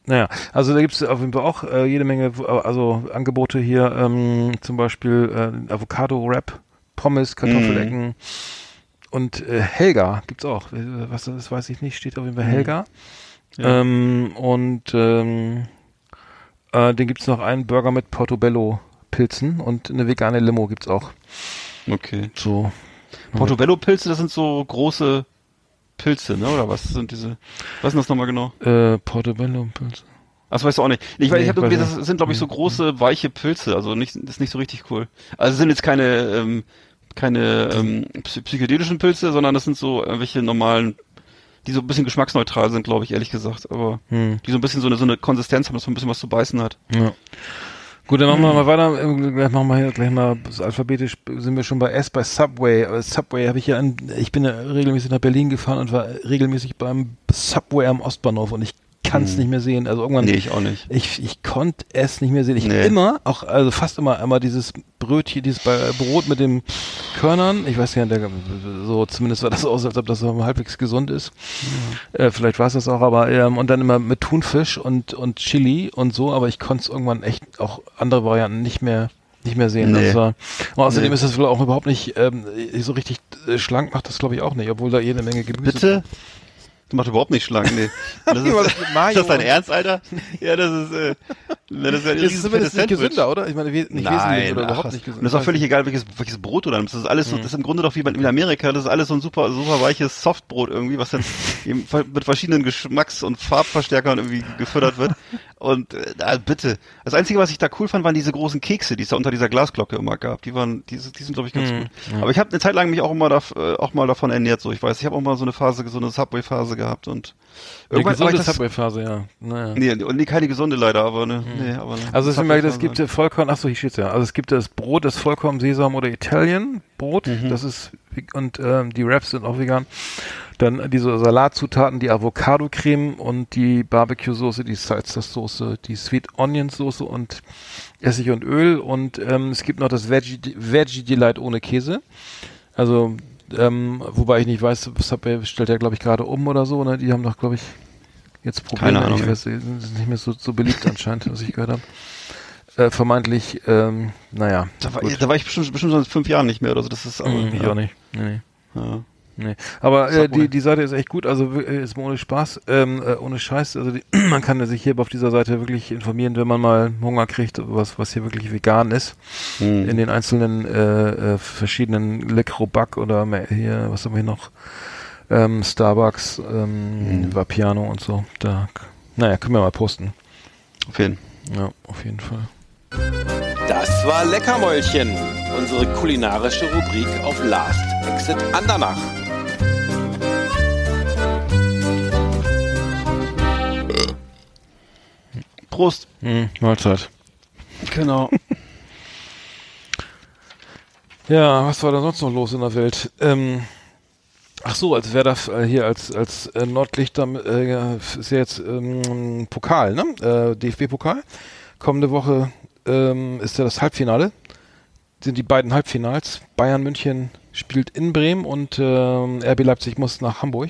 naja, also da gibt's auf jeden Fall auch äh, jede Menge, äh, also Angebote hier, ähm, zum Beispiel äh, Avocado-Wrap, Pommes, Kartoffelecken und äh, Helga gibt's auch. Was das weiß ich nicht, steht auf jeden Fall Helga. Ja. Ähm, und ähm, äh, den gibt's noch einen Burger mit Portobello-Pilzen und eine vegane Limo gibt's auch. Okay. So. Portobello-Pilze, das sind so große Pilze, ne, oder was sind diese, was sind das nochmal genau? Äh, Portobello-Pilze. Das weißt du auch nicht. Ich, weiß, Nee, ich habe irgendwie. Mhm. das sind glaube ich so große weiche Pilze, also nicht, das ist nicht so richtig cool. Also sind jetzt keine, ähm, keine ähm, psy- psychedelischen Pilze, sondern das sind so irgendwelche normalen, die so ein bisschen geschmacksneutral sind, glaube ich, ehrlich gesagt, aber Hm. die so ein bisschen so eine, so eine Konsistenz haben, dass man ein bisschen was zu beißen hat. Ja. Gut, dann machen wir mal weiter. Ähm, Gleich machen wir gleich mal alphabetisch sind wir schon bei S bei Subway. Aber Subway habe ich ja in, ich bin ja regelmäßig nach Berlin gefahren und war regelmäßig beim Subway am Ostbahnhof und ich kann es nicht mehr sehen. Also irgendwann Nee, ich auch nicht. ich, ich konnte es nicht mehr sehen. Ich Nee. immer, auch, also fast immer, immer dieses Brötchen, dieses Brot mit den Körnern. Ich weiß ja, der, so zumindest sah das aus, als ob das so halbwegs gesund ist. Äh, vielleicht war es das auch, aber ähm, und dann immer mit Thunfisch und und Chili und so. Aber ich konnte es irgendwann echt auch andere Varianten nicht mehr nicht mehr sehen. Nee. War, und außerdem Nee. ist das wohl auch überhaupt nicht ähm, so richtig äh, schlank macht das glaube ich auch nicht, obwohl da jede Menge Gemüse. Bitte? Das macht überhaupt nicht schlank, nee. Das ist, das ist dein Ernst, Alter? Ja, das ist, äh, das ist ja ein ist zumindest nicht gesünder, oder? Ich meine, nicht wesentlich Nein, oder ach, überhaupt nicht gesünder. Und das ist auch völlig egal, welches, welches Brot du da nimmst. Das ist alles so, das ist im Grunde doch wie in Amerika, das ist alles so ein super, super weiches Softbrot irgendwie, was dann eben mit verschiedenen Geschmacks- und Farbverstärkern irgendwie gefüttert wird. Und äh, bitte. Das Einzige, was ich da cool fand, waren diese großen Kekse, die es da unter dieser Glasglocke immer gab. Die waren, die, die sind, glaube ich, ganz gut. Aber ich habe eine Zeit lang mich auch immer da, äh, auch mal davon ernährt, so ich weiß. Ich habe auch mal so eine Phase, so eine Subway-Phase gehabt und Die irgendwann aber gesunde Subway-Phase, ja. Naja. nee, und nee, keine gesunde leider, aber ne, nee, aber eine Also es, das Subway-Phase. gibt ja Vollkorn, ach so, hier steht's ja. Also es gibt das Brot, das Vollkorn, Sesam oder Italien Brot, Mhm. das ist und ähm, die Wraps sind auch vegan. Dann diese Salatzutaten, die Avocado-Creme und die Barbecue-Soße, die Salsa-Soße, die Sweet Onion-Soße und Essig und Öl. Und ähm, es gibt noch das Veggie, Veggie Delight ohne Käse. Also, ähm, wobei ich nicht weiß, Subway stellt ja, glaube ich, gerade um oder so. Ne? Die haben doch, glaube ich, jetzt Probleme. Keine Ahnung. Ich weiß, sind nicht mehr so, so beliebt anscheinend, was ich gehört habe. Äh, vermeintlich, ähm, naja. Da war, da war ich bestimmt, bestimmt seit fünf Jahren nicht mehr oder so. Das ist aber, Hm, ich ja. auch nicht. Nee, nee. Ja. Nee. Aber äh, die, die Seite ist echt gut, also äh, ist mal ohne Spaß, ähm, äh, ohne Scheiß. Also die, man kann sich hier auf dieser Seite wirklich informieren, wenn man mal Hunger kriegt, was, was hier wirklich vegan ist. Hm. In den einzelnen äh, äh, verschiedenen Lecrobac oder mehr hier, was haben wir hier noch? Ähm, Starbucks, ähm, Mhm. Vapiano und so. Da, naja, können wir mal posten. Auf jeden Ja, auf jeden Fall. Das war Leckermäulchen, unsere kulinarische Rubrik auf Last Exit Andernach. Prost. Hm, Mahlzeit. Genau. Ja, was war da sonst noch los in der Welt? Ähm, ach so, als wäre das äh, hier als als äh, Nordlichter äh, ist ja jetzt ähm, Pokal, ne? Äh, DFB-Pokal. Kommende Woche ähm, ist ja das Halbfinale. Sind die beiden Halbfinals. Bayern München spielt in Bremen und ähm, RB Leipzig muss nach Hamburg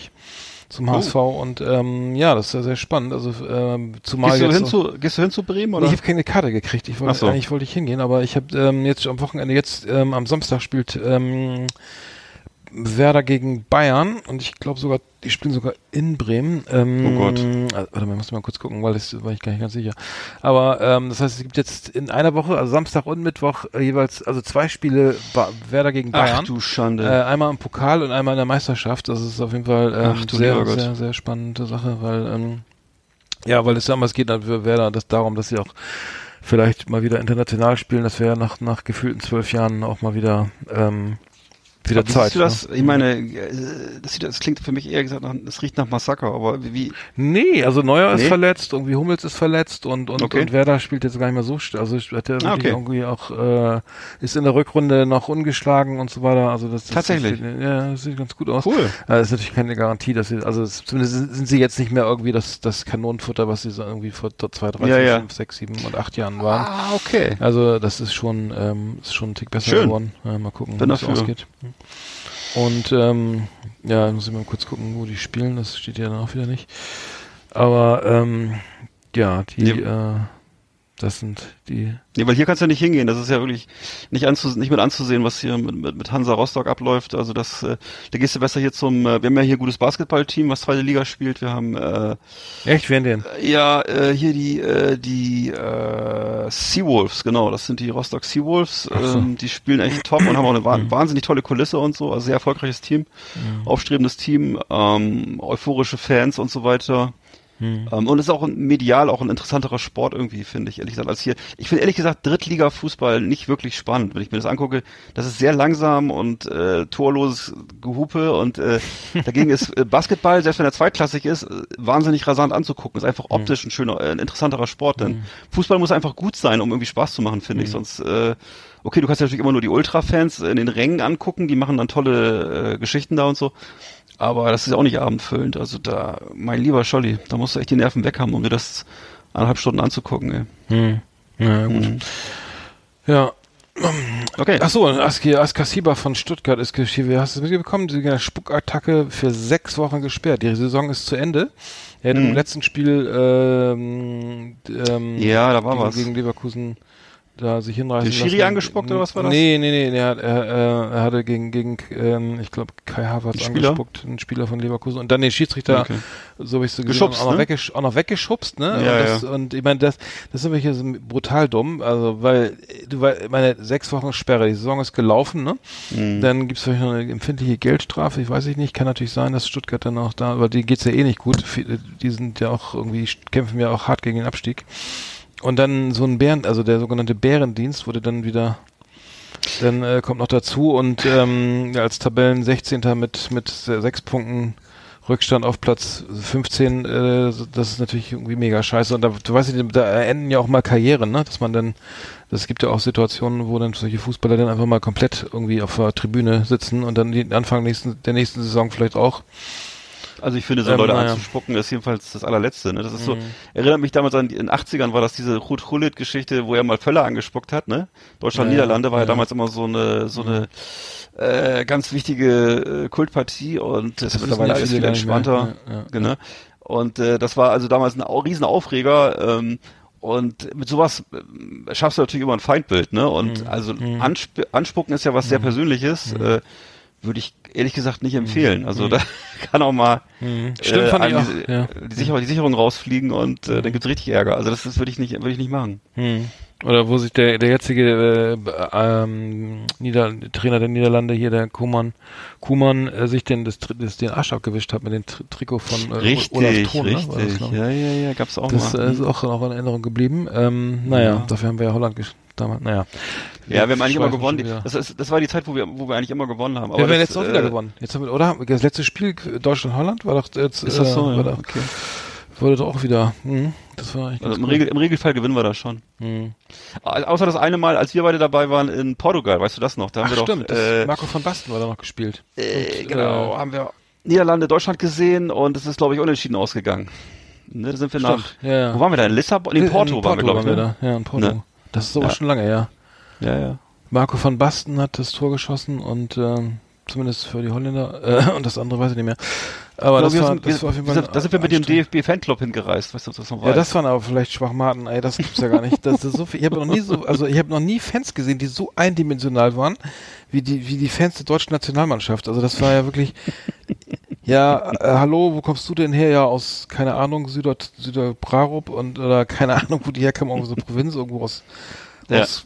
zum HSV und ähm, ja, das ist ja sehr spannend. Also ähm, zumal Gehst du, jetzt hin so- zu, gehst du hin zu Bremen Nee, oder? ich habe keine Karte gekriegt. Ich wollte so. eigentlich wollte ich hingehen, aber ich habe ähm, jetzt am Wochenende jetzt ähm, am Samstag spielt ähm, Werder gegen Bayern und ich glaube sogar, die spielen sogar in Bremen. Ähm, Oh Gott. äh, Warte mal, ich muss mal kurz gucken, weil das war ich gar nicht ganz sicher. Aber ähm, das heißt, es gibt jetzt in einer Woche, also Samstag und Mittwoch äh, jeweils, also zwei Spiele ba Werder gegen Bayern. Ach du Schande. Äh, einmal im Pokal und einmal in der Meisterschaft. Das ist auf jeden Fall ähm, Ach, du sehr, Gott. sehr, sehr spannende Sache, weil ähm, ja, weil es damals geht dann für Werder das darum, dass sie auch vielleicht mal wieder international spielen. Das wäre nach nach gefühlten zwölf Jahren auch mal wieder ähm, wieder Wie Zeit. siehst du das? Ne? Ich meine, äh, das, sieht, das klingt für mich eher gesagt nach, das riecht nach Massaker, aber wie, Nee, also Neuer ist Nee? verletzt, irgendwie Hummels ist verletzt und und, Okay. und Werder spielt jetzt gar nicht mehr so, also hat er Ah, okay. irgendwie auch äh, ist in der Rückrunde noch ungeschlagen und so weiter. Also das, das Tatsächlich? Das, sieht- ja, das sieht ganz gut aus. Cool. Äh, Das ist natürlich keine Garantie, dass sie, also es, zumindest sind sie jetzt nicht mehr irgendwie das, das Kanonenfutter, was sie so irgendwie vor zwei, drei, Ja, vier, ja. fünf, sechs, sieben und acht Jahren waren. Ah, okay. Also das ist schon, ähm, ist schon ein Tick besser Schön. geworden. Äh, mal gucken, wie es ausgeht. Und ähm, ja, muss ich mal kurz gucken, wo die spielen. Das steht ja dann auch wieder nicht. Aber ähm, ja, die, äh, das sind die. Nee, weil hier kannst du ja nicht hingehen. Das ist ja wirklich nicht, anzu, nicht mit anzusehen, was hier mit, mit, mit Hansa Rostock abläuft. Also das, äh, da gehst du besser hier zum, äh, wir haben ja hier ein gutes Basketballteam, was zweite Liga spielt. Wir haben äh, Echt, wer denn? ja äh, hier die äh, die äh, Seawolves, genau, das sind die Rostock Seawolves. So. Ähm, die spielen echt top und haben auch eine wa wahnsinnig tolle Kulisse und so. Also sehr erfolgreiches Team, aufstrebendes Team, ähm, euphorische Fans und so weiter. Hm. Ähm, und ist auch ein- medial auch ein interessanterer Sport irgendwie, finde ich, ehrlich gesagt, als hier. Ich finde ehrlich gesagt Drittliga-Fußball nicht wirklich spannend, wenn ich mir das angucke. Das ist sehr langsam und äh, torloses Gehupe und äh, dagegen ist äh, Basketball, selbst wenn er zweitklassig ist, wahnsinnig rasant anzugucken. Ist einfach optisch ein schöner, äh, ein interessanterer Sport, denn Fußball muss einfach gut sein, um irgendwie Spaß zu machen, finde ich. Sonst, äh, okay, du kannst ja natürlich immer nur die Ultra-Fans in den Rängen angucken, die machen dann tolle äh, Geschichten da und so. Aber das ist auch nicht abendfüllend. Also da, mein lieber Scholli, da musst du echt die Nerven weg haben, um dir das eineinhalb Stunden anzugucken, ey. Hm. Ja, gut. Mhm. Ja. Okay. Ach so, Aski, Askasiba von Stuttgart ist geschrieben. Hast du das mitbekommen? Die Spuckattacke für sechs Wochen gesperrt. Die Saison ist zu Ende. Er hat im letzten Spiel ähm, ähm, Ja, da war gegen, was. gegen Leverkusen da sich hinreißen Den Schiri lassen. angespuckt oder was war das? Nee, nee, nee, er, hat- er, er, er hatte gegen, gegen ähm, ich glaube, Kai Havertz angespuckt, ein Spieler von Leverkusen. Und dann den Schiedsrichter, Okay. so habe ich so gesehen, auch, noch ne? auch noch weggeschubst, ne? Ja, und, das, ja. und ich meine, das, das ist wirklich so brutal dumm, also weil, du weil, meine, sechs Wochen Sperre, die Saison ist gelaufen, ne? Mhm. Dann gibt es vielleicht noch eine empfindliche Geldstrafe, ich weiß ich nicht, kann natürlich sein, dass Stuttgart dann auch da, aber die geht's ja eh nicht gut. Die sind ja auch irgendwie, kämpfen ja auch hart gegen den Abstieg. Und dann so ein Bären, also der sogenannte Bärendienst wurde dann wieder, dann äh, kommt noch dazu und ähm, als Tabellen 16. mit mit sechs Punkten Rückstand auf Platz 15, äh, das ist natürlich irgendwie mega scheiße. Und da, du weißt ja, da enden ja auch mal Karrieren, ne? Dass man dann, das gibt ja auch Situationen, wo dann solche Fußballer dann einfach mal komplett irgendwie auf der Tribüne sitzen und dann die Anfang nächsten, der nächsten Saison vielleicht auch. Also ich finde, so Ähm, Leute naja. anzuspucken, ist jedenfalls das allerletzte. Ne? Das ist so, Mhm. erinnert mich damals an, die, in den 80ern war das diese Ruth Hullit-Geschichte, wo er mal Völler angespuckt hat, ne? Deutschland, Ja, Niederlande war ja, ja. damals immer so eine, so eine äh, ganz wichtige äh, Kultpartie und das ist wissen mittlerweile alles viel entspannter. Ja. Genau. Und äh, das war also damals ein au Riesenaufreger. Ähm, und mit sowas äh, schaffst du natürlich immer ein Feindbild, ne? Und Mhm. also Ansp Anspucken ist ja was sehr Persönliches. Äh, würde ich ehrlich gesagt nicht empfehlen. Also da kann auch mal Mhm. Stimmt, fand ich einem auch, die, ja. die, Sicherung, die Sicherung rausfliegen und äh, dann gibt's richtig Ärger. Also das, das würde ich nicht, würde ich nicht machen. Hm. Oder wo sich der, der jetzige äh, ähm, Nieder Trainer der Niederlande hier, der Kuman, Kuman, äh, sich den, das, das, den Arsch abgewischt hat mit dem Tri Trikot von äh, Olaf Thon, ne? War das, glaub ich. ja, ja, ja, gab's auch Das mal. äh, ist auch noch in Erinnerung geblieben. Ähm, naja, Ja. dafür haben wir ja Holland gesch- damals. Naja. ja, wir haben eigentlich immer gewonnen. wieder. Das, ist, das war die Zeit, wo wir, wo wir eigentlich immer gewonnen haben. wir haben jetzt auch wieder äh, gewonnen. Jetzt haben wir, oder? Das letzte Spiel Deutschland-Holland war doch jetzt, Ist das so? äh, Ja, doch, okay. Wurde doch auch wieder. Hm, das war Also im, cool. Regel, im Regelfall gewinnen wir das schon. Hm. Au- Außer das eine Mal, als wir beide dabei waren in Portugal, weißt du das noch? Da haben Ach wir stimmt, doch äh, Marco van Basten war da noch gespielt. äh, Und, genau, äh, haben wir Niederlande, Deutschland gesehen und es ist, glaube ich, unentschieden ausgegangen. Ne, da sind wir nach. Stimmt, ja, ja. Wo waren wir da? In Lissabon? In Porto, waren wir, glaube ich. waren wir Ne? da. Ja, in Porto. Ne? Das ist aber Ja. schon lange her. Ja, ja. Marco van Basten hat das Tor geschossen und ähm, zumindest für die Holländer äh, und das andere weiß ich nicht mehr. Aber das, war, sind, das war auf jeden Fall da sind wir mit dem anstrengend. DFB-Fanclub hingereist, weißt du, das noch Ja, das waren aber vielleicht Schwachmaten, ey, das gibt's ja gar nicht. Das ist so viel, ich habe noch nie so, also ich habe noch nie Fans gesehen, die so eindimensional waren, wie die, wie die Fans der deutschen Nationalmannschaft. Also das war ja wirklich, ja, äh, hallo, wo kommst du denn her? Ja, aus, keine Ahnung, Süder, Süderbrarup und, oder keine Ahnung, wo die herkamen, irgendwo so Provinz, irgendwo aus, Ja. aus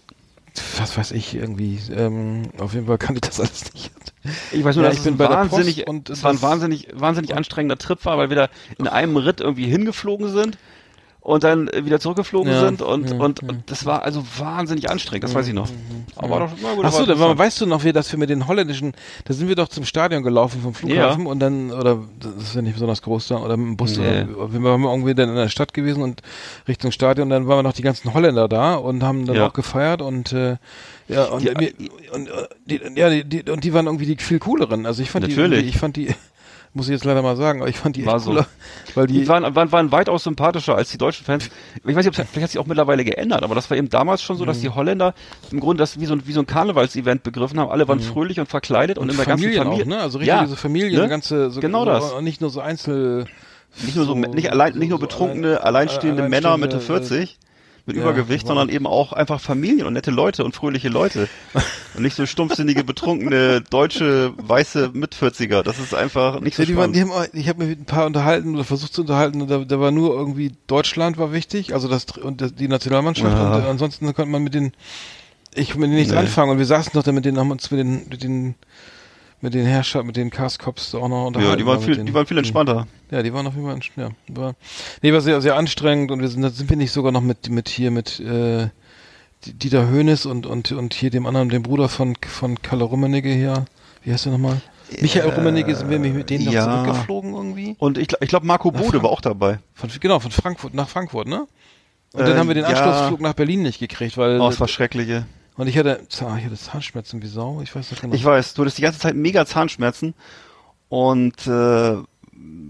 was weiß ich, irgendwie, ähm, auf jeden Fall kannte ich das alles nicht. Ich weiß nur, Ja, dass ich bin bei der wahnsinnig, Post und es war ein wahnsinnig, wahnsinnig anstrengender Trip war, weil wir da in einem Ritt irgendwie hingeflogen sind und dann äh, wieder zurückgeflogen Ja, sind und, ja, und, ja. und das war also wahnsinnig anstrengend, das weiß ich noch. Aber doch, na gut, Achso, aber da war, weißt du noch, wie, dass wir mit den holländischen, da sind wir doch zum Stadion gelaufen vom Flughafen und dann, oder das ist ja nicht besonders groß da, oder mit dem Bus, Nee. oder, wir waren irgendwie dann in der Stadt gewesen und Richtung Stadion, dann waren wir noch die ganzen Holländer da und haben dann Ja. auch gefeiert und äh, ja, und, Die- mir, und äh, die, ja, die, die, und die waren irgendwie die viel cooleren. Also ich fand die, Natürlich. irgendwie- ich fand die, muss ich jetzt leider mal sagen, aber ich fand die War echt so. cooler, weil die, Die waren, waren, waren weitaus sympathischer als die deutschen Fans. Ich weiß nicht, ob vielleicht hat sich auch mittlerweile geändert, aber das war eben damals schon so, Mhm. dass die Holländer im Grunde das wie so ein, wie so ein Karnevalsevent begriffen haben. Alle waren fröhlich und verkleidet und, Mhm. und in der ganzen Familien Familie. auch, ne? Also richtig ja, diese Familien, ne? ganze, so, Genau so, das. Nicht nur so Einzel, Nicht nur so, nicht allein, nicht nur so betrunkene, allein- alleinstehende Männer Mitte alleinstehende, 40 mit ja, Übergewicht, wow. sondern eben auch einfach Familien und nette Leute und fröhliche Leute. und nicht so stumpfsinnige, betrunkene, deutsche, weiße Mit-40er. Das ist einfach nicht so Ja, die waren, spannend. die haben, ich habe mich mit ein paar unterhalten oder versucht zu unterhalten und da, da war nur irgendwie Deutschland war wichtig, also das und das, die Nationalmannschaft Ja. und äh, ansonsten konnte man mit den ich mit denen nichts Nee. anfangen und wir saßen doch da mit denen haben uns mit den mit den mit den Herrscher mit den Castcops auch noch unterhalten. ja, die waren viel, den, die waren viel entspannter. Ja, die waren auf jeden Fall entsch- ja, war nee, war sehr sehr anstrengend und wir sind sind wir nicht sogar noch mit mit hier mit äh, Dieter Hönes und und und hier dem anderen dem Bruder von von Kalle Rummenigge hier. Wie heißt der nochmal? Michael Rummenigge sind wir mit denen noch ja. zurückgeflogen irgendwie. Und ich, ich glaube, Marco Bode Frank- war auch dabei. Von, genau, von Frankfurt nach Frankfurt, ne? Und Äh, dann haben wir den ja. Anschlussflug nach Berlin nicht gekriegt, weil Oh, das war schreckliche. Und ich hatte, ich hatte Zahnschmerzen wie Sau, ich weiß nicht genau. Ich weiß, du hattest die ganze Zeit mega Zahnschmerzen und äh,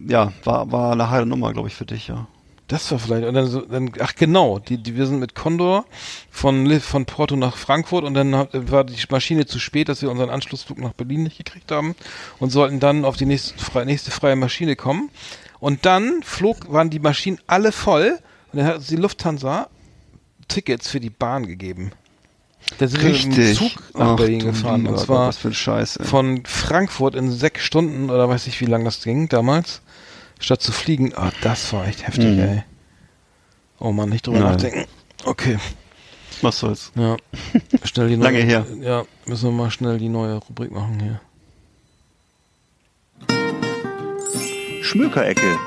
ja, war, war eine heile Nummer, glaube ich, für dich, ja. das war vielleicht und dann, so, dann ach genau, die, die wir sind mit Condor von von Porto nach Frankfurt und dann war die Maschine zu spät, dass wir unseren Anschlussflug nach Berlin nicht gekriegt haben und sollten dann auf die nächste, frei, nächste freie Maschine kommen und dann flog waren die Maschinen alle voll und dann hat uns die Lufthansa Tickets für die Bahn gegeben. Da sind wir mit dem Zug nach Ach, Berlin gefahren. lieber Und zwar was für ein Scheiß. Ey. von Frankfurt in sechs Stunden oder weiß ich, wie lang das ging damals, statt zu fliegen. Ah, das war echt heftig, Mhm. ey. Oh Mann, nicht drüber Nein. nachdenken. Okay, Was soll's? ja. Schnell die neue, Lange her. Ja, müssen wir mal schnell die neue Rubrik machen hier. Schmökerecke.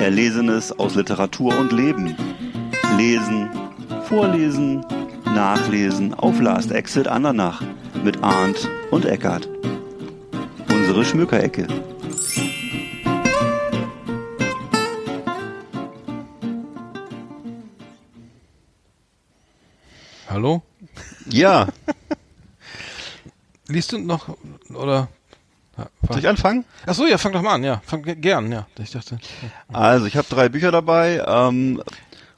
Erlesenes aus Literatur und Leben. Lesen, vorlesen, nachlesen auf Last Exit Andernach mit Arndt und Eckart. Unsere Schmökerecke. Hallo? Ja, Liest du noch oder? Ja, soll ich anfangen? Ach so, ja, fang doch mal an, ja, fang ge- gern, ja. Ich dachte, Also, ich habe drei Bücher dabei ähm,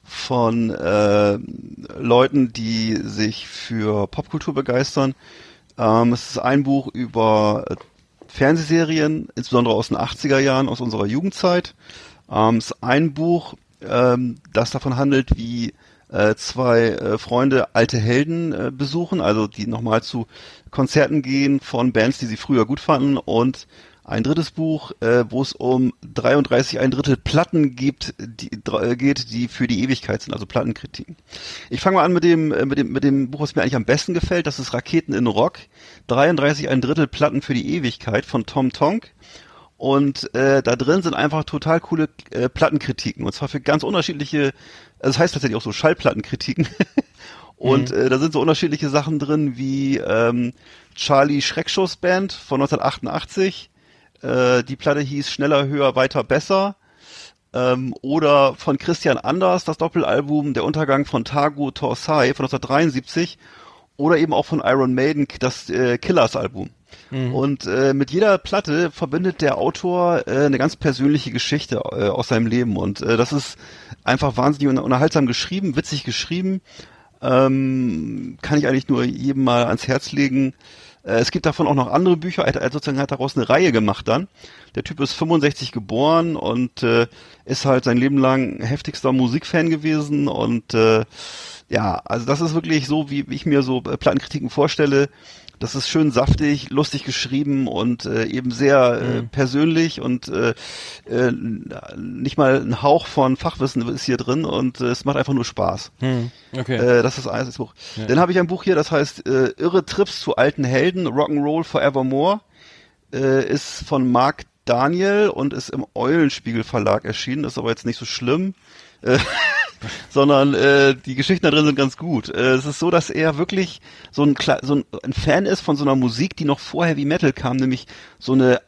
von äh, Leuten, die sich für Popkultur begeistern. Ähm, es ist ein Buch über äh, Fernsehserien, insbesondere aus den 80er Jahren, aus unserer Jugendzeit. Ähm, es ist ein Buch, ähm, das davon handelt, wie äh, zwei äh, Freunde alte Helden äh, besuchen, also die nochmal zu Konzerten gehen von Bands, die sie früher gut fanden und ein drittes Buch, äh, wo es um 33 ein Drittel Platten gibt, die, äh, geht, die für die Ewigkeit sind, also Plattenkritiken. Ich fange mal an mit dem, äh, mit dem, mit dem Buch, was mir eigentlich am besten gefällt. Das ist Raketen in Rock. 33 ein Drittel Platten für die Ewigkeit von Tom Tonk. Und äh, da drin sind einfach total coole äh, Plattenkritiken. Und zwar für ganz unterschiedliche, also das heißt tatsächlich auch so Schallplattenkritiken. Und äh, da sind so unterschiedliche Sachen drin wie ähm, Charlie Schreckschuss Band von 1988. Äh, die Platte hieß Schneller, höher, weiter, besser. Ähm, oder von Christian Anders, das Doppelalbum Der Untergang von Tagu Torsai von 1973. Oder eben auch von Iron Maiden das äh, Killers-Album. Und äh, mit jeder Platte verbindet der Autor äh, eine ganz persönliche Geschichte äh, aus seinem Leben. Und äh, das ist einfach wahnsinnig un- unterhaltsam geschrieben, witzig geschrieben. Ähm, kann ich eigentlich nur jedem mal ans Herz legen. Äh, es gibt davon auch noch andere Bücher. Er hat, sozusagen hat daraus eine Reihe gemacht dann. Der Typ ist 65 geboren und äh, ist halt sein Leben lang heftigster Musikfan gewesen und äh, ja, also das ist wirklich so, wie wie ich mir so äh, Plattenkritiken vorstelle. Das ist schön saftig, lustig geschrieben und äh, eben sehr äh, persönlich und äh, äh, nicht mal ein Hauch von Fachwissen ist hier drin und äh, es macht einfach nur Spaß. Hm. Okay. Äh, das ist ein das Buch. Dann habe ich ein Buch hier, das heißt äh, Irre Trips zu alten Helden, Rock'n'Roll Forevermore, äh, ist von Mark Daniel und ist im Eulenspiegel Verlag erschienen, ist aber jetzt nicht so schlimm. Äh, sondern äh, die Geschichten da drin sind ganz gut. Äh, es ist so, dass er wirklich so ein, so ein, ein Fan ist von so einer Musik, die noch vor Heavy Metal kam, nämlich so eine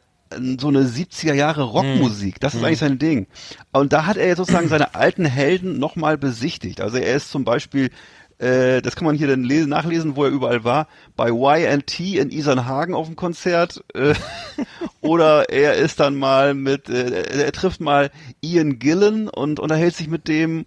so eine 70er Jahre Rockmusik. Das ist eigentlich sein Ding. Und da hat er jetzt sozusagen seine alten Helden nochmal besichtigt. Also er ist zum Beispiel äh, das kann man hier dann lesen, nachlesen, wo er überall war, bei YNT in Isernhagen auf dem Konzert. Äh, oder er ist dann mal mit, äh, er trifft mal Ian Gillen und unterhält sich mit dem.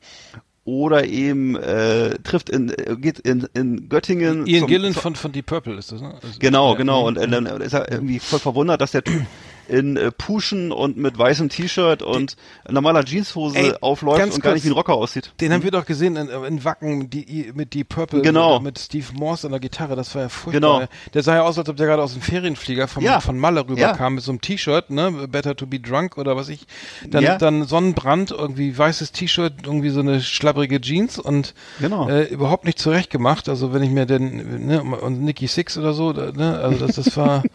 Oder eben äh, trifft in, äh, geht in, in Göttingen. Ian zum- Gillen von, von Deep Purple ist das, ne? Also- Genau, genau. Und äh, dann ist er irgendwie voll verwundert, dass der Typ in äh, Puschen und mit weißem T-Shirt und normaler Jeanshose Ey, aufläuft ganz und gar nicht wie ein Rocker aussieht. Den haben wir doch gesehen in, in Wacken die, mit Deep Purple Genau. mit Steve Morse an der Gitarre. Das war ja furchtbar. Genau. Der sah ja aus, als ob der gerade aus dem Ferienflieger vom, Ja. von Malle rüberkam Ja. mit so einem T-Shirt, ne? Better to be drunk oder was ich. Dann, Ja. dann Sonnenbrand, irgendwie weißes T-Shirt, irgendwie so eine schlabbrige Jeans und Genau. äh, überhaupt nicht zurecht gemacht. Also wenn ich mir den, ne, und Nicky Six oder so, da, ne, also das, das war.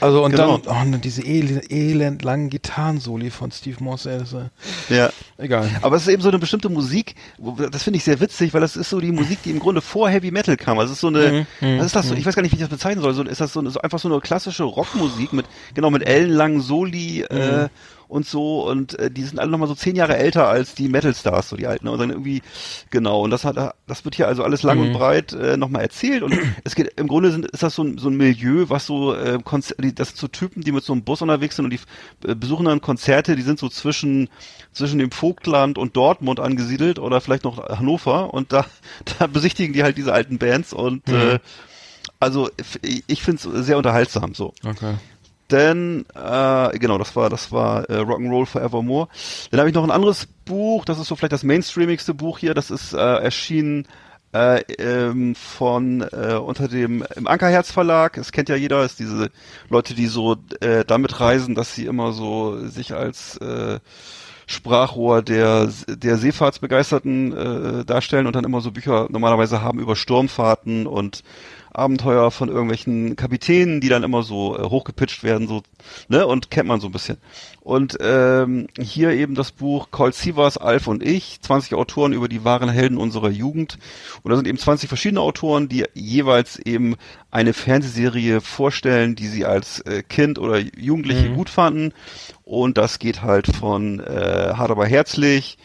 Also und Genau. dann, oh, ne, diese elend, elend langen Gitarrensoli von Steve Morse, äh, Ja. egal. Aber es ist eben so eine bestimmte Musik, das finde ich sehr witzig, weil das ist so die Musik, die im Grunde vor Heavy Metal kam. Also es ist so eine, Mhm, was ist das so, ich weiß gar nicht, wie ich das bezeichnen soll, so, ist das so, eine- so einfach so eine klassische Rockmusik mit, genau, mit ellenlangen Soli, äh, und so und äh, die sind alle nochmal so zehn Jahre älter als die Metal Stars, so die alten. Und dann irgendwie, genau, und das hat das wird hier also alles lang und breit äh, nochmal erzählt. Und es geht im Grunde sind, ist das so ein, so ein Milieu, was so äh, das sind so Typen, die mit so einem Bus unterwegs sind und die äh, besuchen dann Konzerte, die sind so zwischen zwischen dem Vogtland und Dortmund angesiedelt oder vielleicht noch Hannover und da, da besichtigen die halt diese alten Bands und äh, also ich finde es sehr unterhaltsam so. Okay. Denn, äh, genau, das war, das war äh, Rock'n'Roll Forevermore. Dann habe ich noch ein anderes Buch, das ist so vielleicht das mainstreamigste Buch hier, das ist äh, erschienen äh, ähm, von äh, unter dem im Ankerherz Verlag. Es kennt ja jeder, ist diese Leute, die so äh, damit reisen, dass sie immer so sich als äh, Sprachrohr der der Seefahrtsbegeisterten äh, darstellen und dann immer so Bücher normalerweise haben über Sturmfahrten und Abenteuer von irgendwelchen Kapitänen, die dann immer so äh, hochgepitcht werden, so, ne, und kennt man so ein bisschen. Und ähm, hier eben das Buch Colt Sievers, Alf und ich, 20 Autoren über die wahren Helden unserer Jugend. Und da sind eben 20 verschiedene Autoren, die jeweils eben eine Fernsehserie vorstellen, die sie als äh, Kind oder Jugendliche gut fanden. Und das geht halt von äh, Hart aber herzlich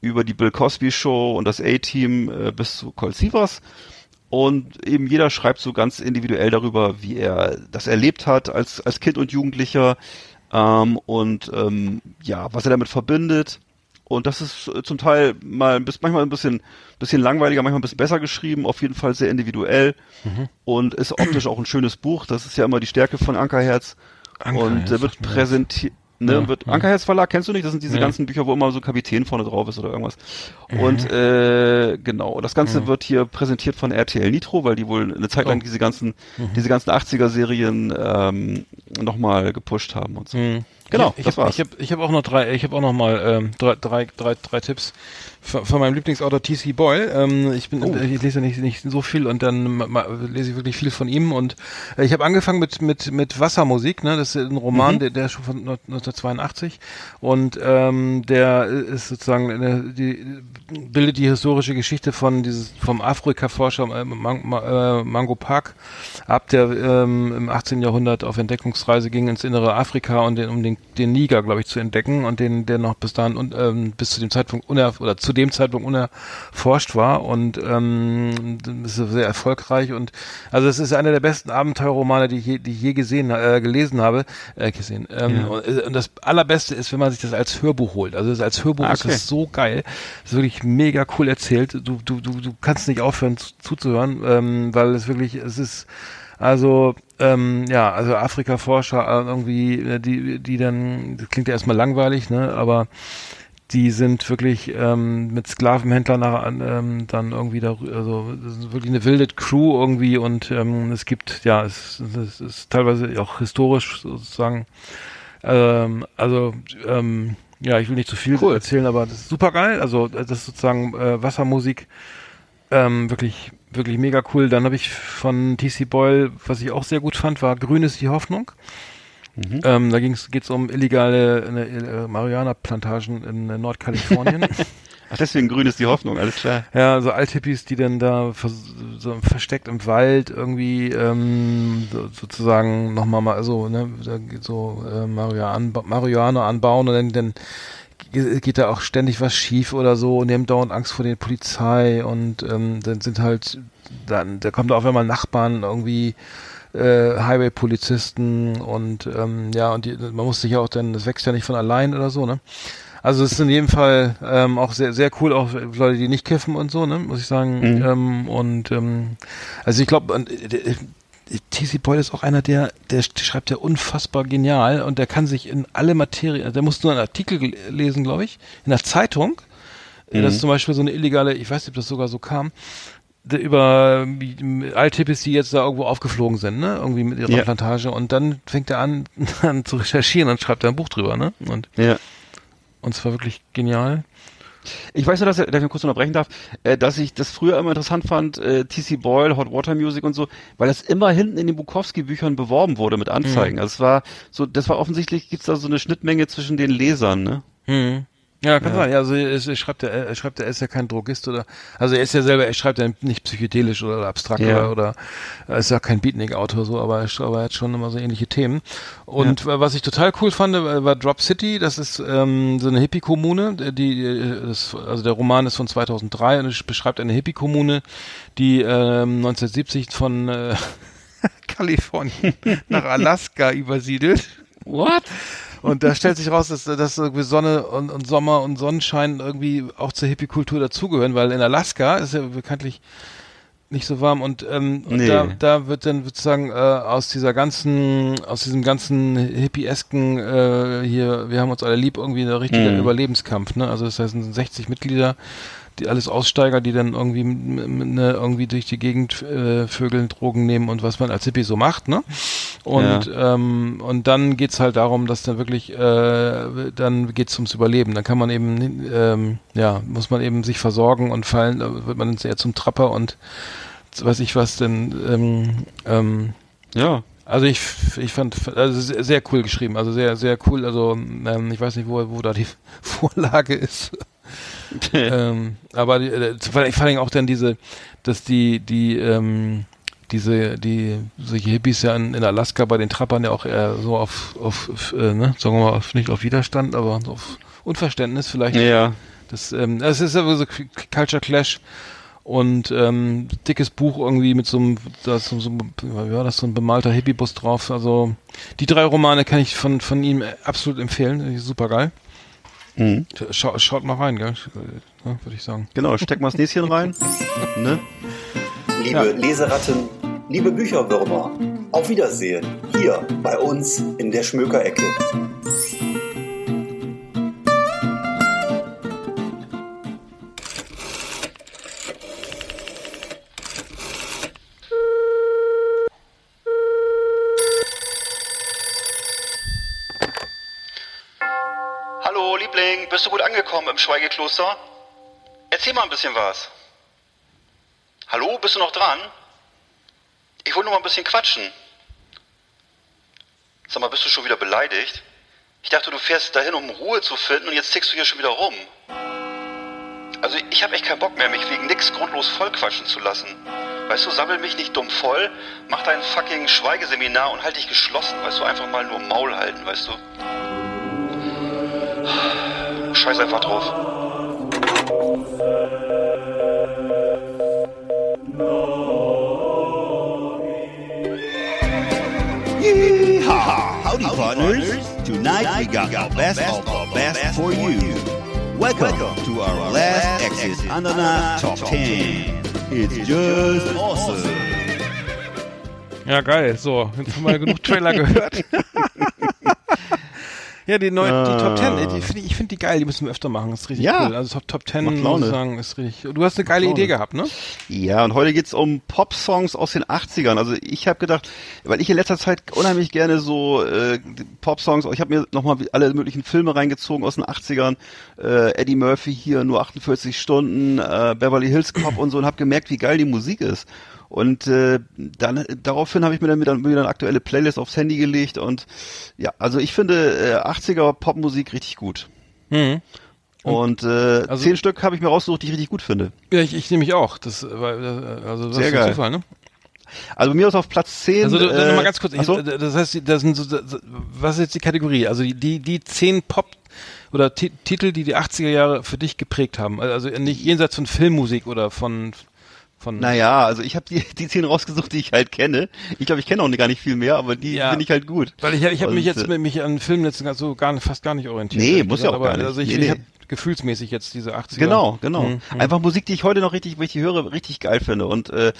über die Bill Cosby Show und das A-Team äh, bis zu Colt Sievers. Und eben jeder schreibt so ganz individuell darüber, wie er das erlebt hat als, als Kind und Jugendlicher ähm, und ähm, ja, was er damit verbindet. Und das ist äh, zum Teil mal bis manchmal ein bisschen, bisschen langweiliger, manchmal ein bisschen besser geschrieben, auf jeden Fall sehr individuell und ist optisch auch ein schönes Buch. Das ist ja immer die Stärke von Ankerherz. Ankerherz, und äh, wird präsentiert. Ne, Ja, wird ja. Ankerherz Verlag, kennst du nicht? Das sind diese Ja. ganzen Bücher, wo immer so Kapitän vorne drauf ist oder irgendwas. Mhm. Und äh, genau, das Ganze wird hier präsentiert von RTL Nitro, weil die wohl eine Zeit lang Oh. diese ganzen, Mhm. diese ganzen 80er-Serien ähm, nochmal gepusht haben und so. Mhm. Genau, ich, das ich hab, war's. Ich habe ich hab auch noch drei, ich habe auch noch mal ähm, drei, drei, drei, drei Tipps von, meinem Lieblingsautor T.C. Boyle. Ähm, ich bin, Oh. ich lese nicht, nicht so viel und dann lese ich wirklich viel von ihm und äh, ich habe angefangen mit mit mit Wassermusik. Ne, das ist ein Roman, der, der ist schon von 1982 und ähm, der ist sozusagen eine, die bildet die historische Geschichte von dieses vom Afrika-Forscher äh, Man, Ma, äh, Mango Park ab, der ähm, im 18. Jahrhundert auf Entdeckungsreise ging ins innere Afrika und den, um den, den Niger, glaube ich, zu entdecken und den der noch bis dahin und ähm, bis zu dem Zeitpunkt uner oder zu dem Zeitpunkt unerforscht war und ähm, ist sehr erfolgreich und also es ist einer der besten Abenteuerromane, die ich je, die ich je gesehen äh, gelesen habe, äh, gesehen. Ähm, Ja. und, äh, und das allerbeste ist, wenn man sich das als Hörbuch holt. Also das als Hörbuch Ah, ist okay. das so geil, das ist wirklich mega cool erzählt. Du du du du kannst nicht aufhören zu, zuzuhören, ähm, weil es wirklich es ist also ähm, ja, also Afrika-Forscher äh, irgendwie, äh, die, die dann, das klingt ja erstmal langweilig, ne, aber die sind wirklich ähm, mit Sklavenhändlern nach, ähm, dann irgendwie da, also das ist wirklich eine wilde Crew irgendwie und ähm, es gibt, ja, es, es ist teilweise auch historisch sozusagen, ähm, also ähm, ja, ich will nicht zu viel Cool. erzählen, aber das ist super geil. Also das ist sozusagen äh, Wassermusik, ähm, wirklich, wirklich mega cool. Dann habe ich von TC Boyle, was ich auch sehr gut fand, war Grün ist die Hoffnung. Ähm, da geht es um illegale äh, Marihuana-Plantagen in äh, Nordkalifornien. Ach, deswegen grün ist die Hoffnung, alles klar. ja, so Althippies, die dann da so versteckt im Wald irgendwie ähm, so, sozusagen nochmal mal so, ne, da so äh, Marihuana, anba Marihuana anbauen und dann, dann ge- geht da auch ständig was schief oder so und die haben dauernd Angst vor der Polizei und ähm, dann sind halt dann da kommt auf einmal Nachbarn irgendwie äh, Highway-Polizisten und ähm, ja und die, man muss sich ja auch dann das wächst ja nicht von allein oder so ne also es ist in jedem Fall ähm, auch sehr sehr cool auch Leute die nicht kiffen und so ne muss ich sagen Mhm. ähm, und ähm, also ich glaube TC Boyle ist auch einer, der, der schreibt ja unfassbar genial und der kann sich in alle Materien, der muss nur einen Artikel lesen, glaube ich, in der Zeitung. Mhm. Das ist zum Beispiel so eine illegale, ich weiß nicht, ob das sogar so kam, über ähm, Althippis, die jetzt da irgendwo aufgeflogen sind, ne? Irgendwie mit ihrer Ja. Plantage. Und dann fängt er an, an zu recherchieren und schreibt da ein Buch drüber, ne? Und, Ja. und zwar wirklich genial. Ich weiß nur, dass, dass ich mal kurz unterbrechen darf, äh, dass ich das früher immer interessant fand, äh, TC Boyle, Hot Water Music und so, weil das immer hinten in den Bukowski-Büchern beworben wurde mit Anzeigen. Also es war so, das war offensichtlich, gibt's da so eine Schnittmenge zwischen den Lesern, ne? Hm. Ja, kann Ja. sein. Ja, also er, er schreibt ja, er schreibt ja, er ist ja kein Drogist oder, also er ist ja selber, er schreibt ja nicht psychedelisch oder abstrakt Ja. oder, oder er ist ja kein Beatnik-Autor so, aber er, aber er hat schon immer so ähnliche Themen. Und äh, was ich total cool fand, äh, war Drop City. Das ist ähm, so eine Hippie-Kommune. äh, Die, äh, das, also der Roman ist von 2003 und es beschreibt eine Hippie-Kommune, die ähm, 1970 von äh, Kalifornien nach Alaska übersiedelt. What? Und da stellt sich raus, dass, dass irgendwie Sonne und, und Sommer und Sonnenschein irgendwie auch zur Hippie-Kultur dazugehören, weil in Alaska ist ja bekanntlich nicht so warm und, ähm, und Nee. da, da wird dann sozusagen äh, aus dieser ganzen, aus diesem ganzen Hippie-esken äh, hier, wir haben uns alle lieb, irgendwie ein richtiger Mhm. Überlebenskampf, ne? Also das heißt, es sind 60 Mitglieder, die alles Aussteiger, die dann irgendwie ne, irgendwie durch die Gegend äh, vögeln, Drogen nehmen und was man als Hippie so macht, ne? Und ähm, und dann geht's halt darum, dass dann wirklich äh, dann geht's ums Überleben. Dann kann man eben ähm, ja muss man eben sich versorgen und fallen, da wird man eher zum Trapper und weiß ich was denn ähm, ähm, Ja. also ich, ich fand also sehr, sehr cool geschrieben, also sehr sehr cool. Also ähm, ich weiß nicht, wo wo da die Vorlage ist. ähm, aber äh, vor allem- auch dann diese, dass die die ähm, diese die solche Hippies ja in, in Alaska bei den Trappern ja auch eher so auf auf, äh, ne, sagen wir mal auf, nicht auf Widerstand, aber auf Unverständnis vielleicht. Ja. Das, ähm, das ist aber so Culture Clash und ähm, dickes Buch irgendwie mit so einem, da ist so, so, ja, da ist so ein bemalter Hippiebus drauf. Also die drei Romane kann ich von von ihm absolut empfehlen. Super geil. Mhm. Schau, schaut mal rein, gell? Ja, würde ich sagen. Genau, steck mal das Näschen rein. Ne? Liebe Ja. Leseratten, liebe Bücherwürmer, auf Wiedersehen hier bei uns in der Schmökerecke. Bist du gut angekommen im Schweigekloster? Erzähl mal ein bisschen was. Hallo, bist du noch dran? Ich wollte nur mal ein bisschen quatschen. Sag mal, bist du schon wieder beleidigt? Ich dachte, du fährst dahin, um Ruhe zu finden und jetzt tickst du hier schon wieder rum. Also ich habe echt keinen Bock mehr, mich wegen nix grundlos vollquatschen zu lassen. Weißt du, sammel mich nicht dumm voll, mach dein fucking Schweigeseminar und halt dich geschlossen, weißt du, einfach mal nur Maul halten, weißt du. Scheiß einfach drauf. Yeehaw! Howdy, partners. Tonight we got the best of the best for you. Welcome to our last Exit Andana Top 10. It's just awesome. Ja, geil. So, jetzt haben wir genug Trailer gehört. ja, die, neuen, die Top 10, ey, die find ich, ich finde die geil, die müssen wir öfter machen. Das ist richtig Ja. cool. Also Top, Top 10, Macht muss ich sagen, ist richtig. Du hast eine geile. Idee gehabt, ne? Ja, und heute geht's um Pop-Songs aus den 80ern. Also ich habe gedacht, weil ich in letzter Zeit unheimlich gerne so äh, Pop-Songs, ich habe mir nochmal alle möglichen Filme reingezogen aus den 80ern. Äh, Eddie Murphy hier, nur 48 Stunden, äh, Beverly Hills Cop und so und habe gemerkt, wie geil die Musik ist. Und äh, dann daraufhin habe ich mir dann wieder, wieder eine aktuelle Playlist aufs Handy gelegt und ja, also ich finde äh, 80er Popmusik richtig gut. Mhm. Und äh, Also- zehn Stück habe ich mir rausgesucht, die ich richtig gut finde. Ja, ich, ich nehme mich auch. Das, äh, war, äh, also, das Sehr ist geil. Zufall, ne? Also bei mir ist auf Platz 10. Also, äh, äh, nochmal ganz kurz. So. äh, das heißt, das sind so, so- was ist jetzt die Kategorie? Also, die, die, zehn Pop- oder Ti- Titel, die die 80er Jahre für dich geprägt haben. Also, nicht jenseits von Filmmusik oder von, von, Naja, also ich habe die, die zehn rausgesucht, die ich halt kenne. Ich glaube, ich kenne auch gar nicht viel mehr, aber die Ja. finde ich halt gut. Weil ich, ich habe mich jetzt äh, mit mich an Filmen jetzt so gar fast gar nicht orientiert. Nee, muss ja auch aber gar nicht. Also ich, Nee, ich nee. habe gefühlsmäßig jetzt diese 80er. Genau, genau. Mhm, mhm. Einfach Musik, die ich heute noch richtig, die höre, richtig geil finde. Und äh,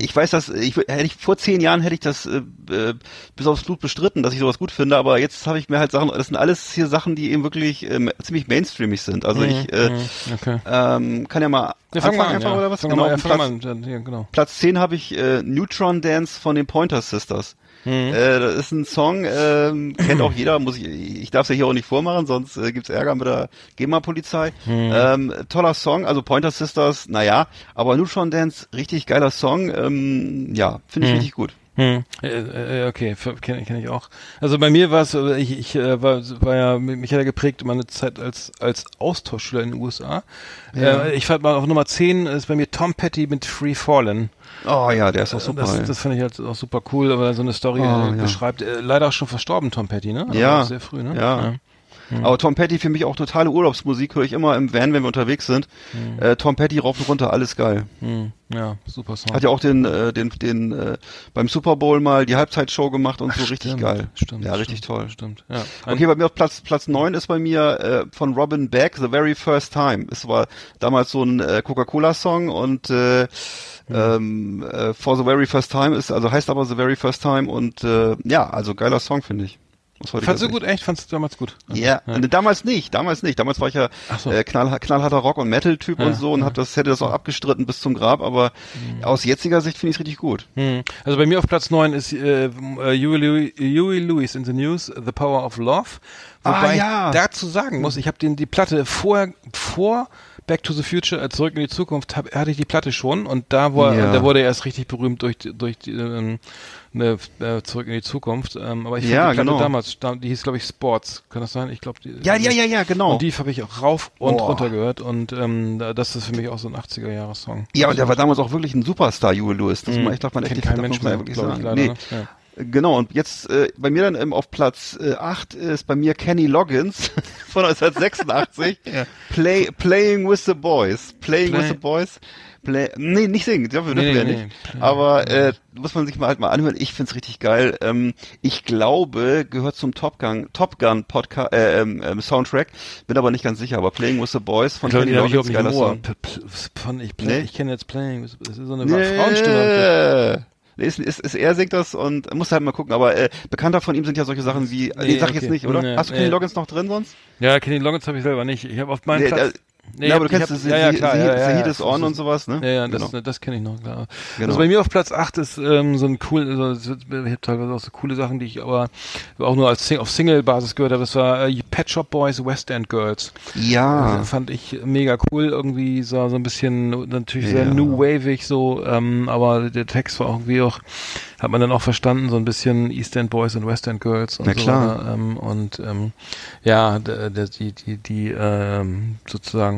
ich weiß, dass ich hätte ich vor zehn Jahren hätte ich das äh, äh, bis aufs Blut bestritten, dass ich sowas gut finde. Aber jetzt habe ich mir halt Sachen, das sind alles hier Sachen, die eben wirklich ähm, ziemlich mainstreamig sind. Also ich äh, Mhm, okay. ähm, kann ja mal Ja, fang mal an, einfach ja. oder was? Fang genau, mal, ja, Platz, mal an. Ja, genau. Platz 10 habe ich äh, Neutron Dance von den Pointer Sisters. Mhm. Äh, das ist ein Song, ähm, kennt auch jeder, muss ich, ich darf es ja hier auch nicht vormachen, sonst äh, gibt's Ärger mit der GEMA-Polizei. Mhm. Ähm, toller Song, also Pointer Sisters, naja, aber Neutron Dance, richtig geiler Song, ähm, ja, finde ich Mhm. richtig gut. Hm. Äh, okay, kenne kenn ich auch. Also bei mir war es, ich, ich äh, war, war ja, mich hat er geprägt meine Zeit als als Austauschschüler in den USA. Ja. Äh, ich fand mal auf Nummer 10 ist bei mir Tom Petty mit Free Fallen. Oh ja, der ist auch super. Das, das finde ich halt auch super cool, weil er so eine Story Oh, äh, ja. beschreibt. Äh, leider auch schon verstorben, Tom Petty, ne? Also Ja, Sehr früh, ne? ja. Aber Tom Petty für mich auch totale Urlaubsmusik, höre ich immer im Van, wenn wir unterwegs sind. Äh, Tom Petty rauf und runter, alles geil. Hm, ja, super Song. Hat ja auch den, äh, den, den äh, beim Super Bowl mal die Halbzeitshow gemacht und so richtig Stimmt, geil. Stimmt. Ja, richtig stimmt, toll. Stimmt. Ja. Okay, bei mir auf Platz Platz neun ist bei mir äh, von Robin Beck The Very First Time. Es war damals so ein äh, Coca-Cola-Song und äh, ähm, äh, For the Very First Time ist also heißt aber The Very First Time und äh, ja, also geiler Song finde ich. Fandst du Sicht. gut? Echt? Fandst du damals gut? Ja, ja. äh, damals nicht, damals nicht. Damals war ich ja so. äh, knall, knallharter Rock- und Metal-Typ Ja, und so und ja. hab das, hätte das auch abgestritten bis zum Grab, aber aus jetziger Sicht finde ich es richtig gut. Hm. Also bei mir auf Platz 9 ist äh, äh, Huey, Lewis, Huey Lewis in the News, The Power of Love. Wobei Ah, ja. ich dazu sagen muss, ich habe den die Platte vor vor Back to the Future, äh, zurück in die Zukunft, hab, hatte ich die Platte schon und da war, Ja. da wurde er erst richtig berühmt durch durch die, ähm, ne, äh, zurück in die Zukunft. Ähm, aber ich Ja, die Platte genau. damals, da- die hieß glaube ich Sports, kann das sein? Ich glaube die. Ja, ja, ja, ja, genau. Und die habe ich auch rauf und Boah. runter gehört und ähm, da- das ist für mich auch so ein 80er Jahre Song. Ja, und der war damals auch wirklich ein Superstar, Huey Lewis. Das Mhm. ich darf man echt nicht kein Mensch mehr, wirklich sagen. leider, nee. ne? Ja. Genau, und jetzt äh, bei mir dann ähm, auf Platz äh, 8 ist bei mir Kenny Loggins von 1986. Play, playing with the Boys. Playing Play- with the Boys. Play, nee, nicht singen, dafür Nee, dürfen wir nee, ja nee. nicht. Play- Aber äh, muss man sich mal halt mal anhören. Ich find's richtig geil. Ähm, ich glaube, gehört zum Top Gun, Top Gun Podcast, äh, ähm, ähm, Soundtrack. Bin aber nicht ganz sicher. Aber Playing with the Boys von Kenny Loggins, geiler. Song. Von, ich Nee? ich kenne jetzt Playing. Das ist so eine Frauenstimme. Ist, ist, ist er singt das und muss halt mal gucken, aber äh, bekannter von ihm sind ja solche Sachen wie, nee, Nee, sag ich jetzt okay. nicht, oder? Nee, Hast du Kenny. Loggins noch drin sonst? Ja, Kenny Loggins habe ich selber nicht. Ich habe auf meinem Nee, Platz. Nee, ja, aber du kennst hab- das, ja, ja, klar, ja, ja, ja, on und sowas, ne? Ja, ja, das, Genau. das kenne ich noch, klar. Genau. Also bei mir auf Platz 8 ist ähm, so ein cool, so, so- ich habe teilweise auch so coole Sachen, die ich aber auch nur als Sing auf Single-Basis gehört habe. Das war äh, Pet Shop Boys, West End Girls. Ja. Also, fand ich mega cool. Irgendwie sah so ein bisschen natürlich sehr Ja. new wavig so, ähm, aber der Text war irgendwie auch, hat man dann auch verstanden, so ein bisschen East End Boys und West End Girls und Na so. klar. Ähm, und ähm, ja, die, die, die ähm, sozusagen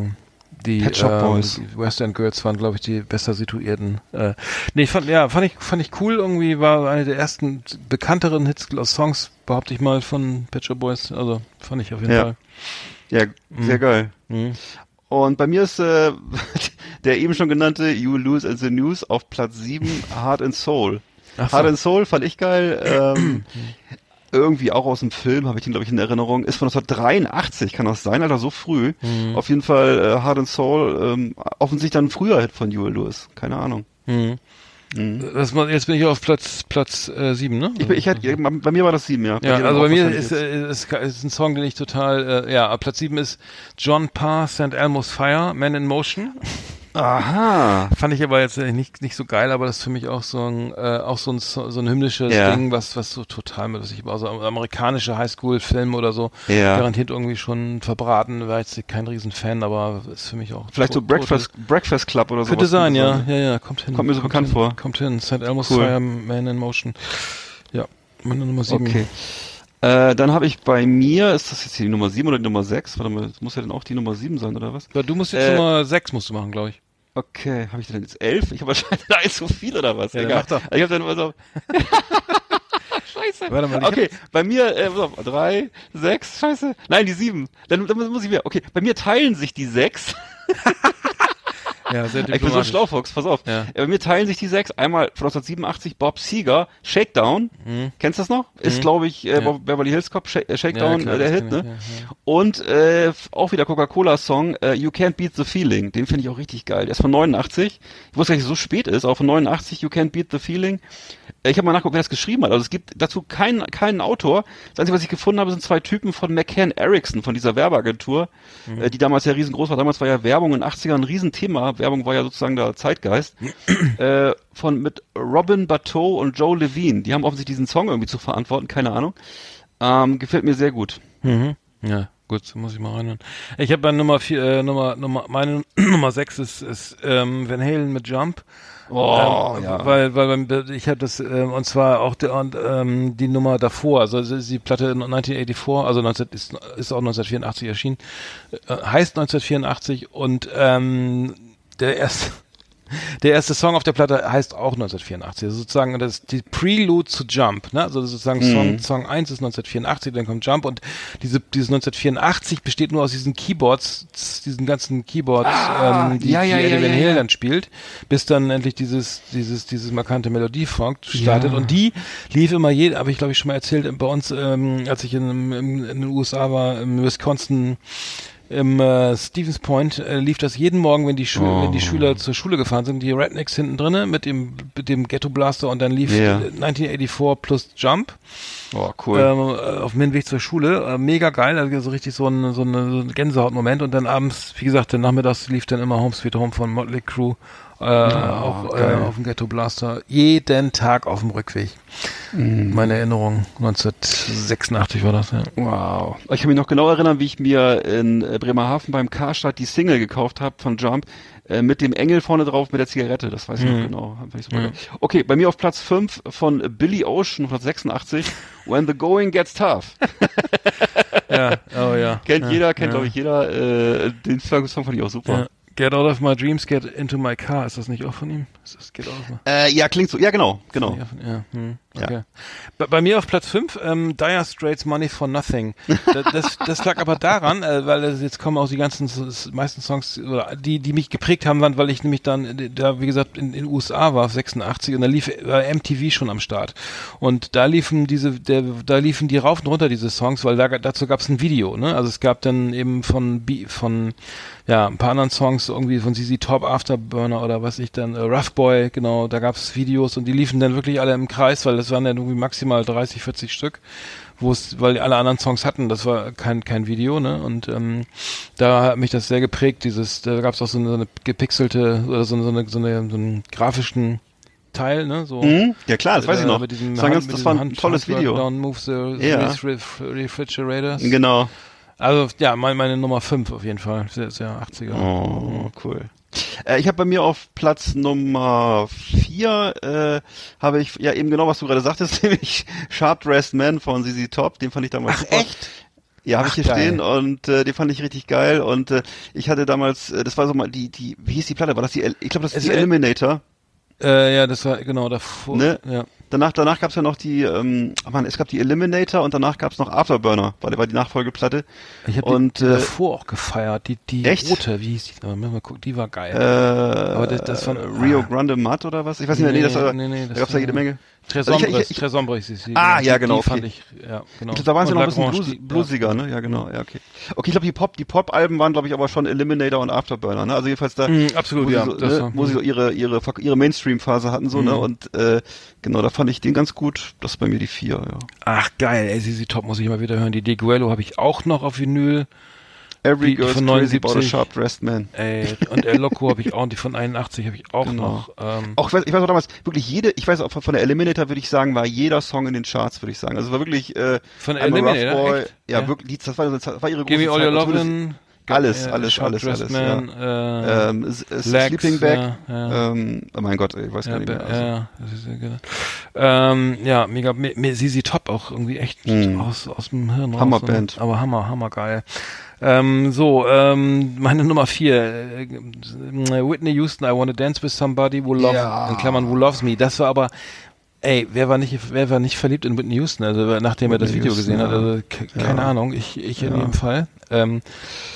die, Pet Shop ähm, Boys. die West End Girls waren, glaube ich, die besser situierten. Äh, nee, ich fand, ja, fand ich, fand ich cool. Irgendwie war eine der ersten bekannteren Hits, Songs, behaupte ich mal, von Pet Shop Boys. Also fand ich auf jeden Ja. Fall. Ja, sehr geil. Mhm. Und bei mir ist äh, der eben schon genannte You Lose in the News auf Platz 7 Heart and Soul. So. Heart and Soul fand ich geil. Ähm, irgendwie auch aus dem Film, habe ich den, glaube ich, in Erinnerung. Ist von 1983, kann das sein, Alter, so früh. Mhm. Auf jeden Fall äh, Heart and Soul, ähm, offensichtlich dann ein früher Hit von You Lewis. Keine Ahnung. Mhm. Das, war- jetzt bin ich auf Platz Platz äh, sieben, ne? Ich, ich hätte, bei mir war das 7, ja. ja, dir also bei mir wahrscheinlich ist, äh, ist, ist ein Song, den ich total, äh, ja, Platz sieben ist John Parr, St. Elmo's Fire, Man in Motion. Aha. Fand ich aber jetzt nicht nicht so geil, aber das ist für mich auch so ein äh, auch so ein so ein hymnisches Ja. Ding, was was so total mit was ich also amerikanische Highschool-Filme oder so Ja. garantiert irgendwie schon verbraten. War jetzt kein Riesenfan, aber ist für mich auch Vielleicht so Breakfast, Breakfast Club oder so. Könnte sein, ja, ja, ja, kommt hin. Kommt mir so bekannt hin, vor. Kommt hin, St. Elmo's Cool. Fire, Man in Motion. Ja, meine Nummer sieben. Okay. Äh, dann habe ich bei mir, ist das jetzt hier die Nummer 7 oder die Nummer 6? Warte mal, das muss ja dann auch die Nummer 7 sein, oder was? Ja, du musst jetzt Äh, Nummer sechs musst du machen, glaube ich. Okay, habe ich denn jetzt 11? Ich habe wahrscheinlich da ist so viel oder was? Ja, Egal. mach doch. Ich habe dann immer so. Scheiße. Warte mal, okay, bei mir, äh, pass auf, drei, sechs, scheiße. Nein, die sieben. Dann, dann muss ich wieder. Okay, bei mir teilen sich die sechs. Ja, sehr Ich bin so schlau, Fuchs, pass auf. Ja. Bei mir teilen sich die sechs. Einmal von 1987 Bob Seger, Shakedown. Kennst du das noch? Ist, glaube ich, äh, Mhm. Ja. Beverly Hills Cop, äh, Shakedown, Ja, klar, äh, der Hit, ne? ich. Und äh, auch wieder Coca-Cola-Song, äh, You Can't Beat the Feeling. Den finde ich auch richtig geil. Der ist von 89. Ich wusste gar nicht, dass es so spät ist, aber von 89, You Can't Beat the Feeling. Ich habe mal nachgeguckt, wer das geschrieben hat. Also es gibt dazu keinen keinen Autor. Das Einzige, was ich gefunden habe, sind zwei Typen von McCann Erickson, von dieser Werbeagentur, Mhm. äh, die damals ja riesengroß war. Damals war ja Werbung in den 80ern ein Riesenthema. Werbung war ja sozusagen der Zeitgeist. äh, von mit Robin Bateau und Joe Levine. Die haben offensichtlich diesen Song irgendwie zu verantworten, keine Ahnung. Ähm, gefällt mir sehr gut. Mhm. Ja, gut, muss ich mal reinhören. Ich habe bei Nummer vier, äh, Nummer, Nummer, meine Nummer sechs ist, ist ähm, Van Halen mit Jump. Oh, ähm, ja. Weil, weil ich habe das, ähm, und zwar auch der, und, ähm, die Nummer davor, also die Platte 1984, also 19, ist, ist auch 1984 erschienen, äh, heißt 1984 und ähm, der erste, der erste Song auf der Platte heißt auch 1984. Also sozusagen das die Prelude zu Jump. Ne? Also sozusagen Song, Song 1 ist 1984, dann kommt Jump und diese, dieses 1984 besteht nur aus diesen Keyboards, diesen ganzen Keyboards, ähm, die, ja, ja, die ja, Eddie Van ja, Halen ja. dann spielt, bis dann endlich dieses, dieses, dieses markante Melodiefunk startet. Und die lief immer je, habe ich glaube ich schon mal erzählt, bei uns, ähm, als ich in, in, in den USA war, im Wisconsin, im äh, Stevens Point äh, lief das jeden Morgen, wenn die, Schu wenn die Schüler zur Schule gefahren sind, die Rednecks hinten drinne mit dem mit dem Ghetto Blaster und dann lief Ja. äh, 1984 plus Jump Oh, cool. ähm, äh, auf dem Hinweg zur Schule. Äh, mega geil, also so richtig so ein, so, eine, so ein Gänsehautmoment und dann abends, wie gesagt, dann nachmittags lief dann immer Home Sweet Home von Motley Crue äh, auch, äh, auf dem Ghetto Blaster. Jeden Tag auf dem Rückweg. Meine Erinnerung, 1986 war das, ja. Wow. Ich kann mich noch genau erinnern, wie ich mir in äh, Bremerhaven beim Karstadt die Single gekauft habe von Jump äh, mit dem Engel vorne drauf mit der Zigarette. Das weiß ich noch genau. Super geil. Okay, bei mir auf Platz 5 von Billy Ocean 1986 When the Going Gets Tough. Ja, oh ja. Kennt ja, jeder, kennt ja. glaube ich jeder. Äh, den Song fand ich auch super. Ja. Get out of my dreams, get into my car. Ist das nicht auch von ihm? Ist das Get out of my Äh, ja, klingt so. Ja, genau, genau. Ja, ja, hm, Ja. okay. Bei, bei mir auf Platz 5, ähm, Dire Straits Money for Nothing. Das, das, das lag aber daran, äh, weil es jetzt kommen auch die ganzen, meisten Songs, oder die, die mich geprägt haben, waren, weil ich nämlich dann, äh, da, wie gesagt, in den USA war, 86, und da lief war MTV schon am Start. Und da liefen diese, der, da liefen die rauf und runter, diese Songs, weil da, dazu gab es ein Video, ne? Also es gab dann eben von, von, ja, ein paar anderen Songs, irgendwie von CC Top, Afterburner oder was ich dann, äh, Rough Boy, genau, da gab's Videos und die liefen dann wirklich alle im Kreis, weil das waren dann irgendwie maximal 30, 40 Stück, wo es, weil alle anderen Songs hatten, das war kein, kein Video, ne? Und ähm, da hat mich das sehr geprägt, dieses, da gab's auch so eine, so eine gepixelte oder so eine, so eine, so, eine, so einen grafischen Teil, ne? So Mhm. Ja klar, das weiß ich äh, noch. Das war, ein ganz, das war ein Hand- tolles Video. Down Move the Ja. Ref- Refrigerators. Genau. Also ja, meine, meine Nummer 5 auf jeden Fall. Sehr, sehr 80er. Oh, cool. Äh, ich habe bei mir auf Platz Nummer vier äh, habe ich ja eben genau was du gerade sagtest, nämlich Sharp Dressed Man von ZZ Top. Den fand ich damals Ach, super. echt? Ja, habe ich hier geil. stehen und äh, den fand ich richtig geil und äh, ich hatte damals, äh, das war so mal die die wie hieß die Platte? War das die? El- Ich glaube, das ist Es die Eliminator. Äh, ja, das war genau davor. Ne? Ja. Danach, danach gab's ja noch die, ähm, ach man, es gab die Eliminator und danach gab's noch Afterburner, war, die- war die Nachfolgeplatte. Ich habe die äh, davor auch gefeiert. Die, die echt? rote, wie hieß die? Wir gucken, die war geil. Äh, Aber das- das war- Rio ah. Grande Mud oder was? Ich weiß nicht mehr, nee, das war, nee, nee, da das gab's ja jede Menge. Tresombres, Also ich- ich- Tresombres ist sie. Ah, ja, genau, Die fand okay. ich, ja, genau. Ich glaub, da waren sie noch ein bisschen blues, bluesiger, ne? Ja, genau, ja, okay. Okay, ich glaube, die Pop, die Pop-Alben waren, glaube ich, aber schon Eliminator und Afterburner, ne? Also jedenfalls da, Mhm, absolut, wo, ja, sie so, ne? war- wo sie so ihre, ihre, ihre Mainstream-Phase hatten, so, ne? Mhm. Und, äh, genau, da fand ich den ganz gut. Das ist bei mir die vier, ja. Ach, geil, ey, sie Top muss ich mal wieder hören. Die De Guello habe ich auch noch auf Vinyl. Every Die Girl's von Crazy About a 79. Sharp Dressed Man. Ey, und El Loco habe ich auch, und die von 81 habe ich auch Genau. noch. Ähm, Auch, ich weiß, ich weiß auch damals, wirklich jede, ich weiß auch von der Eliminator würde ich sagen, war jeder Song in den Charts, würde ich sagen. Also war wirklich, äh, Von I'm Eliminator, Boy, ja, Ja. wirklich, das war, das war ihre große Give me all Zeit. your Also lovin'. Alles, äh, alles, alles, alles, Man, äh, Ähm, Legs, Sleeping Bag, ja, ja. ähm, oh mein Gott, ich weiß Ja, gar nicht mehr. Also. ja, ja, ja genau. Ähm, ja, mega, me, me, Sisi Top auch irgendwie echt Mhm. aus, aus dem Hirn raus. Hammerband. Aber hammer, hammer geil. Ähm, so, ähm, meine Nummer vier, äh, Whitney Houston, I Wanna Dance with Somebody Who Loves, Ja. in Klammern Who Loves Me. Das war aber, ey, wer war nicht, wer war nicht verliebt in Whitney Houston, also nachdem er das Whitney Video Houston, gesehen hat, ja. also ke- keine Ja. Ahnung, ich, ich in Ja. jedem Fall. Ähm,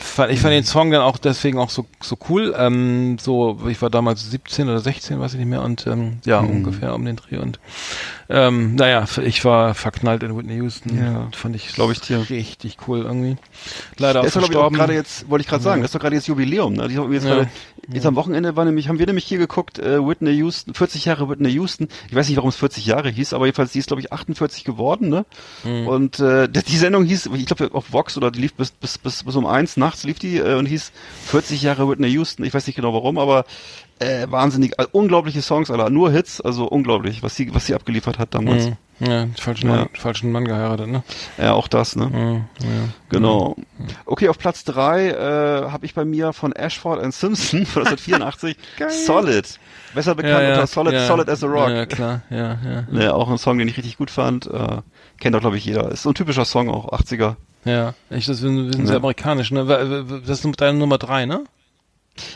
fand, ich fand den Song dann auch deswegen auch so, so cool, ähm, so, ich war damals 17 oder 16, weiß ich nicht mehr, und ähm, ja, Mhm. ungefähr um den Dreh und ähm, naja, ich war verknallt in Whitney Houston. Ja, fand ich, glaub ich dir. richtig cool irgendwie. Leider ist glaube auch gerade jetzt, wollte ich gerade sagen, das ist doch gerade jetzt Jubiläum. Ne? Haben jetzt, Ja. gerade, jetzt am Wochenende war nämlich, haben wir nämlich hier geguckt, äh, Whitney Houston, 40 Jahre Whitney Houston. Ich weiß nicht, warum es 40 Jahre hieß, aber jedenfalls, die ist, glaube ich, 48 geworden. Ne? Mhm. Und äh, die Sendung hieß, ich glaube, auf Vox oder die lief bis, bis, bis, bis um eins nachts lief die äh, und hieß 40 Jahre Whitney Houston. Ich weiß nicht genau warum, aber äh, wahnsinnig, also, unglaubliche Songs, Alter. Nur Hits, also unglaublich, was sie, was sie abgeliefert hat damals. Mhm. Ja, falschen, Ja. Mann, falschen Mann geheiratet, ne? Ja, auch das, ne? Mhm. Ja. Genau. Okay, auf Platz drei äh, habe ich bei mir von Ashford and Simpson von 1984 Solid. Besser bekannt ja, ja, unter Solid, ja. Solid as a Rock. Ja, ja, klar, ja, ja. Ne, auch ein Song, den ich richtig gut fand. Äh, kennt doch, glaube ich, jeder. Ist so ein typischer Song auch, 80er. Ja, ich, das, wir sind Ja. sehr amerikanisch, ne? Das ist deine Nummer drei, ne?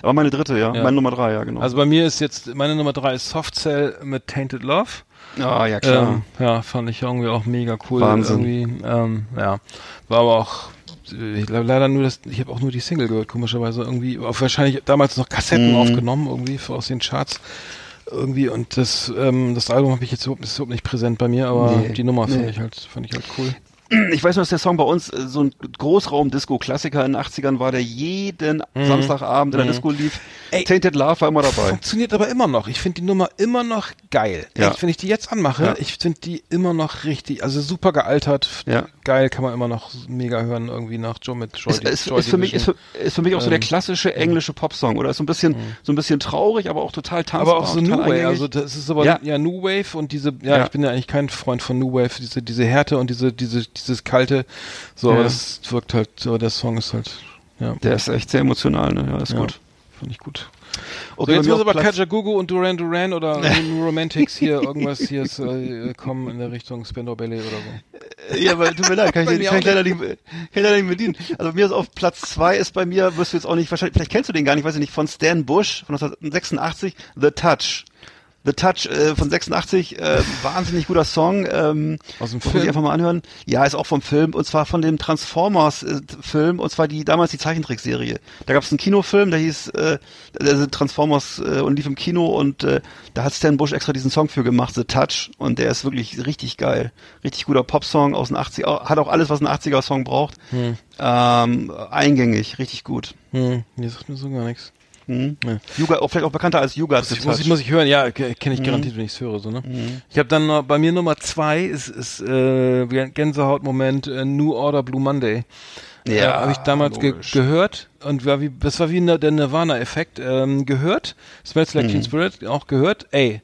Aber meine dritte, ja. Ja. Meine Nummer drei, ja, genau. Also bei mir ist jetzt, meine Nummer drei ist Soft Cell mit Tainted Love. ah, ja, klar. Ähm, ja, fand ich irgendwie auch mega cool. Wahnsinn. Irgendwie, ähm, ja, war aber auch ich glaub, leider nur das, ich habe auch nur die Single gehört, komischerweise irgendwie, auf wahrscheinlich damals noch Kassetten Mhm. aufgenommen, irgendwie aus den Charts. Irgendwie und das, ähm, das Album habe ich jetzt überhaupt, ist überhaupt nicht präsent bei mir, aber Nee, die Nummer fand nee. ich halt, fand ich halt cool. Ich weiß nur, dass der Song bei uns äh, so ein Großraum-Disco-Klassiker in den 80ern war, der jeden Samstagabend in der Mhm. Disco lief. Ey. Tainted Love war immer dabei. Funktioniert aber immer noch. Ich finde die Nummer immer noch geil. Ja. Echt, wenn ich die jetzt anmache, Ja. ich finde die immer noch richtig, also super gealtert. Ja. Geil, kann man immer noch mega hören, irgendwie nach Joe mit Joy, ist, ist, Joy ist, für mich, ist, für, ist für mich auch so der Ähm, klassische englische Popsong, oder? Ist so ein bisschen, so ein bisschen traurig, aber auch total tanzbar. aber auch so New Wave, eingängig. also das ist aber Ja. New Wave und diese, ja, Ja. ich bin ja eigentlich kein Freund von New Wave, diese diese Härte und diese diese dieses kalte, so, aber Ja. das wirkt halt, so der Song ist halt, ja, Der ist echt sehr emotional, ne? Ja, ist ja, gut. fand ich gut. Okay, so, jetzt muss aber Platz- Kajagoogoo und Duran Duran oder New Romantics hier irgendwas hier ist, äh, kommen in der Richtung Spandau Ballet oder so. Ja, aber tut mir leid, kann ich, kann ich leider nicht, kann ich leider nicht bedienen. Also mir ist auf Platz zwei ist bei mir, wirst du jetzt auch nicht, wahrscheinlich, vielleicht kennst du den gar nicht, weiß ich nicht, von Stan Bush von 1986, The Touch. The Touch äh, von 86, äh, wahnsinnig guter Song. Ähm, Aus dem Film? sich einfach mal anhören. Ja, ist auch vom Film und zwar von dem Transformers-Film und zwar die damals die Zeichentrickserie. Da gab es einen Kinofilm, der hieß äh, also Transformers äh, und lief im Kino und äh, da hat Stan Bush extra diesen Song für gemacht, The Touch und der ist wirklich richtig geil. Richtig guter Popsong aus den 80er, hat auch alles, was ein 80er-Song braucht. Ähm, eingängig, richtig gut. Hm, mir sagt mir so gar nichts. Mhm. Ja. Yuga, auch vielleicht auch bekannter als Yuga. Muss ich, muss, ich, muss ich hören, ja, kenne ich garantiert, wenn ich es höre. So, ne? Ich habe dann noch, bei mir Nummer zwei ist, ist äh, Gänsehautmoment äh, New Order Blue Monday. Ja, äh, habe ich damals ge gehört und war wie, das war wie ne- der Nirvana-Effekt. Ähm, gehört, Smells Like Mhm. Teen Spirit auch gehört. Ey,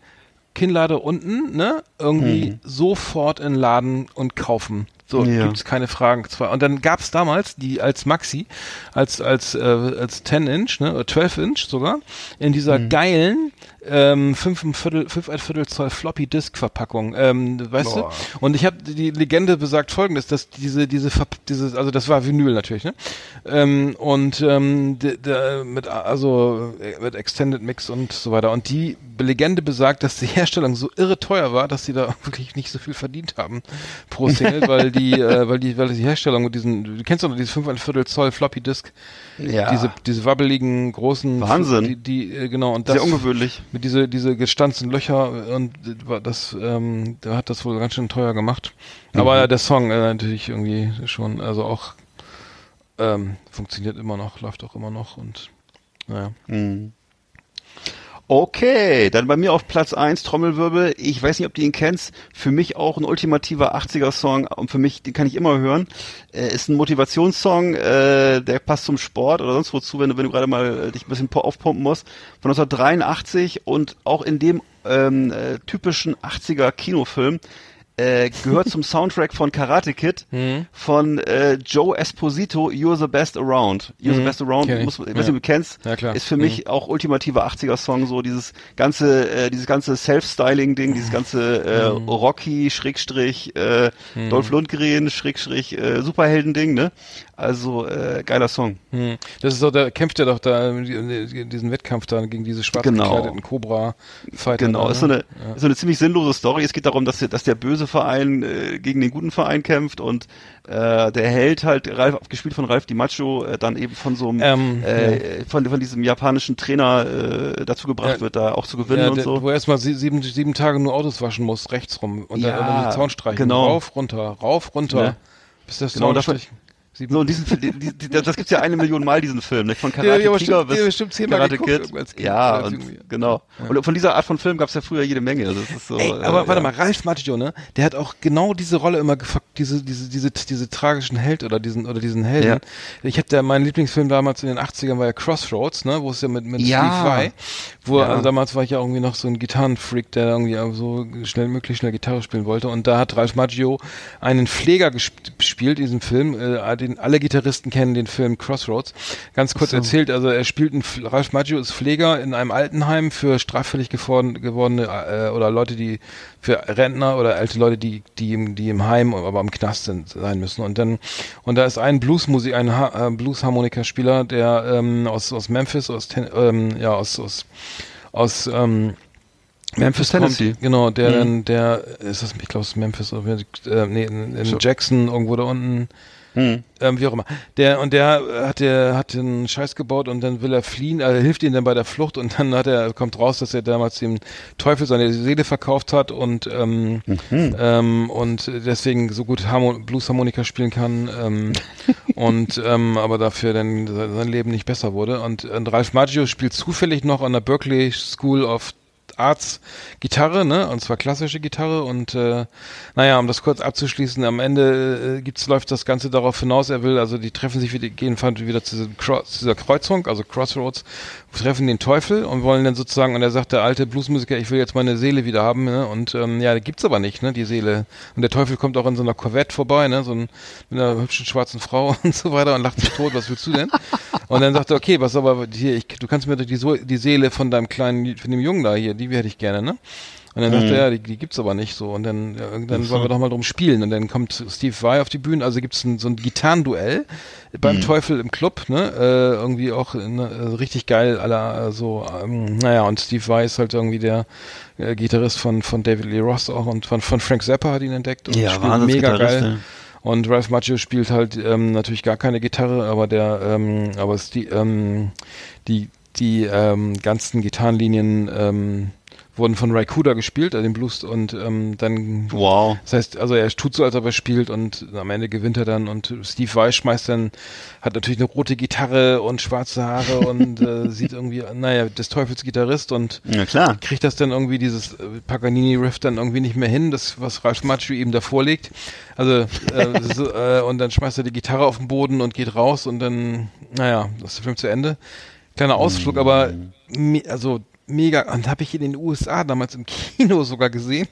Kinnlade unten, ne? Irgendwie Mhm. sofort in den Laden und kaufen. So Ja. gibt's keine Fragen. Zwar und dann gab's damals die als Maxi, als als äh, als 10 Inch, ne, oder 12 Inch sogar in dieser Mhm. geilen ähm, 5 ein Viertel, 5 ein Viertel Zoll Floppy Disk Verpackung, ähm, weißt Boah. du? Und ich habe die Legende besagt folgendes, dass diese diese dieses also das war Vinyl natürlich, ne? Ähm, und ähm, d- d- mit also äh, mit Extended Mix und so weiter und die Legende besagt, dass die Herstellung so irre teuer war, dass sie da wirklich nicht so viel verdient haben pro Single, weil die äh, weil die weil die Herstellung mit diesen du kennst doch noch diese 5 ein Viertel Zoll Floppy Disk Ja. diese diese wabbeligen großen Wahnsinn. die, die äh, genau und das Sehr ungewöhnlich. Diese diese gestanzten Löcher und das ähm, da hat das wohl ganz schön teuer gemacht. Aber Mhm. der Song äh, natürlich irgendwie schon also auch ähm, funktioniert immer noch, läuft auch immer noch und naja. Mhm. Okay, dann bei mir auf Platz eins Trommelwirbel. Ich weiß nicht, ob du ihn kennst. Für mich auch ein ultimativer 80er-Song und für mich, den kann ich immer hören. Äh, ist ein Motivationssong, äh, der passt zum Sport oder sonst wozu, wenn du, wenn du gerade mal äh, dich ein bisschen aufpumpen musst. Von 1983 und auch in dem ähm, äh, typischen 80er Kinofilm äh, gehört zum Soundtrack von Karate Kid Mhm. von äh, Joe Esposito, You're the Best Around. You're the Mhm. Best Around, ich. muss, ich weiß Ja. nicht, ob du kennst, Ja, ist für mich auch ultimativer 80er Song, so dieses ganze, äh, dieses ganze Self-Styling-Ding, dieses ganze äh, Mhm. Rocky, Schrägstrich, äh, Dolph Lundgren, Schrägstrich, äh, Superhelden-Ding, ne? Also, äh, geiler Song. Hm. Das ist so, da kämpft er doch da in diesen Wettkampf da gegen diese schwarz Genau. gekleideten Cobra-Fighter. Genau, da, ist so ne? eine, ist so eine ziemlich sinnlose Story. Es geht darum, dass der, dass der böse Verein äh, gegen den guten Verein kämpft und äh, der Held halt, Ralf, gespielt von Ralf Di Maggio, äh, dann eben von so einem, Ähm, äh, von, von diesem japanischen Trainer äh, dazu gebracht Ja. wird, da auch zu gewinnen Ja, und der, so. wo er erstmal sie- sieben, sieben Tage nur Autos waschen muss, rechts rum und Ja, dann immer die Zaun streichen. genau. Rauf, runter, rauf, runter. Ne? Bis das Genau, Zaun. Sieben- So, und diesen, die, die, das gibt's ja eine Million Mal, diesen Film, ne? von Karate aber Tiger bis bestimmt zehnmal Karate Kid. Kind Ja, und, genau. Und von dieser Art von Film gab's ja früher jede Menge. Also das ist so, Ey, äh, aber warte ja. mal, Ralf Macchio, ne? Der hat auch genau diese Rolle immer gefuckt, diese, diese, diese, diese tragischen Held oder diesen, oder diesen Helden. Ich habe da, mein Lieblingsfilm damals in den 80ern war ja Crossroads, ne? Wo es ja mit, mit Ja. Steve Vai, wo, Ja. also damals war ich ja irgendwie noch so ein Gitarrenfreak, der irgendwie so schnell, möglichst schnell Gitarre spielen wollte. Und da hat Ralf Macchio einen Pfleger gesp gespielt in diesem Film. Äh, den, alle Gitarristen kennen den Film Crossroads. Ganz kurz erzählt, also er spielt einen, Ralf Macchio ist Pfleger in einem Altenheim für straffällig geworden, gewordene äh, oder Leute, die für Rentner oder alte Leute, die die im, die im Heim, aber im Knast sind, sein müssen. Und dann und da ist ein Bluesmusik, ein ha äh, Bluesharmonikaspieler, der ähm, aus aus Memphis, aus Ten ähm, ja aus aus aus ähm, Memphis Tennessee. Kommt, genau, der Mhm. dann, der ist das, ich glaube, es ist Memphis oder äh, nee, in, in Jackson irgendwo da unten Hm. ähm, wie auch immer. Der und der hat der hat den Scheiß gebaut und dann will er fliehen, also hilft ihm dann bei der Flucht und dann hat er kommt raus, dass er damals dem Teufel seine Seele verkauft hat und ähm, ähm, und deswegen so gut Harmo Bluesharmonika spielen kann ähm, und ähm, aber dafür dann sein Leben nicht besser wurde und, und Ralph Maggio spielt zufällig noch an der Berkeley School of Arts Gitarre, ne? Und zwar klassische Gitarre und äh, naja, um das kurz abzuschließen, am Ende äh, gibt's läuft das Ganze darauf hinaus, er will, also die treffen sich wieder, gehen wieder zu, zu dieser Kreuzung, also Crossroads, treffen den Teufel und wollen dann sozusagen, und er sagt, der alte Bluesmusiker, ich will jetzt meine Seele wieder haben, ne? Und ähm, ja, gibt's aber nicht, ne, die Seele. Und der Teufel kommt auch in so einer Corvette vorbei, ne? So ein, mit einer hübschen schwarzen Frau und so weiter und lacht sich tot, was willst du denn? Und dann sagt er, okay, was aber hier, ich, du kannst mir doch die, die Seele von deinem kleinen, von dem Jungen da hier, die hätte ich gerne, ne? Und dann sagt er, ja, die, die gibt's aber nicht so. Und dann, ja, dann wollen wir doch mal drum spielen. Und dann kommt Steve Vai auf die Bühne. Also gibt's ein, so ein Gitarrenduell beim Teufel im Club, ne? Äh, irgendwie auch ne, äh, richtig geil, aller so, ähm, naja, und Steve Vai ist halt irgendwie der äh, Gitarrist von, von David Lee Ross auch und von, von Frank Zappa hat ihn entdeckt und Ja, spielt mega geil. ja. Und Ralph Macchio spielt halt ähm, natürlich gar keine Gitarre, aber der, ähm, aber die, ähm, die, die ähm, ganzen Gitarrenlinien ähm, wurden von Ray Kuda gespielt, äh, den Blues und ähm, dann Wow. das heißt, also er tut so, als ob er spielt und am Ende gewinnt er dann und Steve Weiss schmeißt dann, hat natürlich eine rote Gitarre und schwarze Haare und äh, sieht irgendwie, naja, des Teufels Gitarrist und Ja, klar. kriegt das dann irgendwie dieses Paganini-Riff dann irgendwie nicht mehr hin, das was Ralph Macchio ihm da vorlegt. Also äh, so, äh, und dann schmeißt er die Gitarre auf den Boden und geht raus und dann, naja, das ist der Film zu Ende. Kleiner Ausflug, aber me also mega. Und habe ich in den USA damals im Kino sogar gesehen.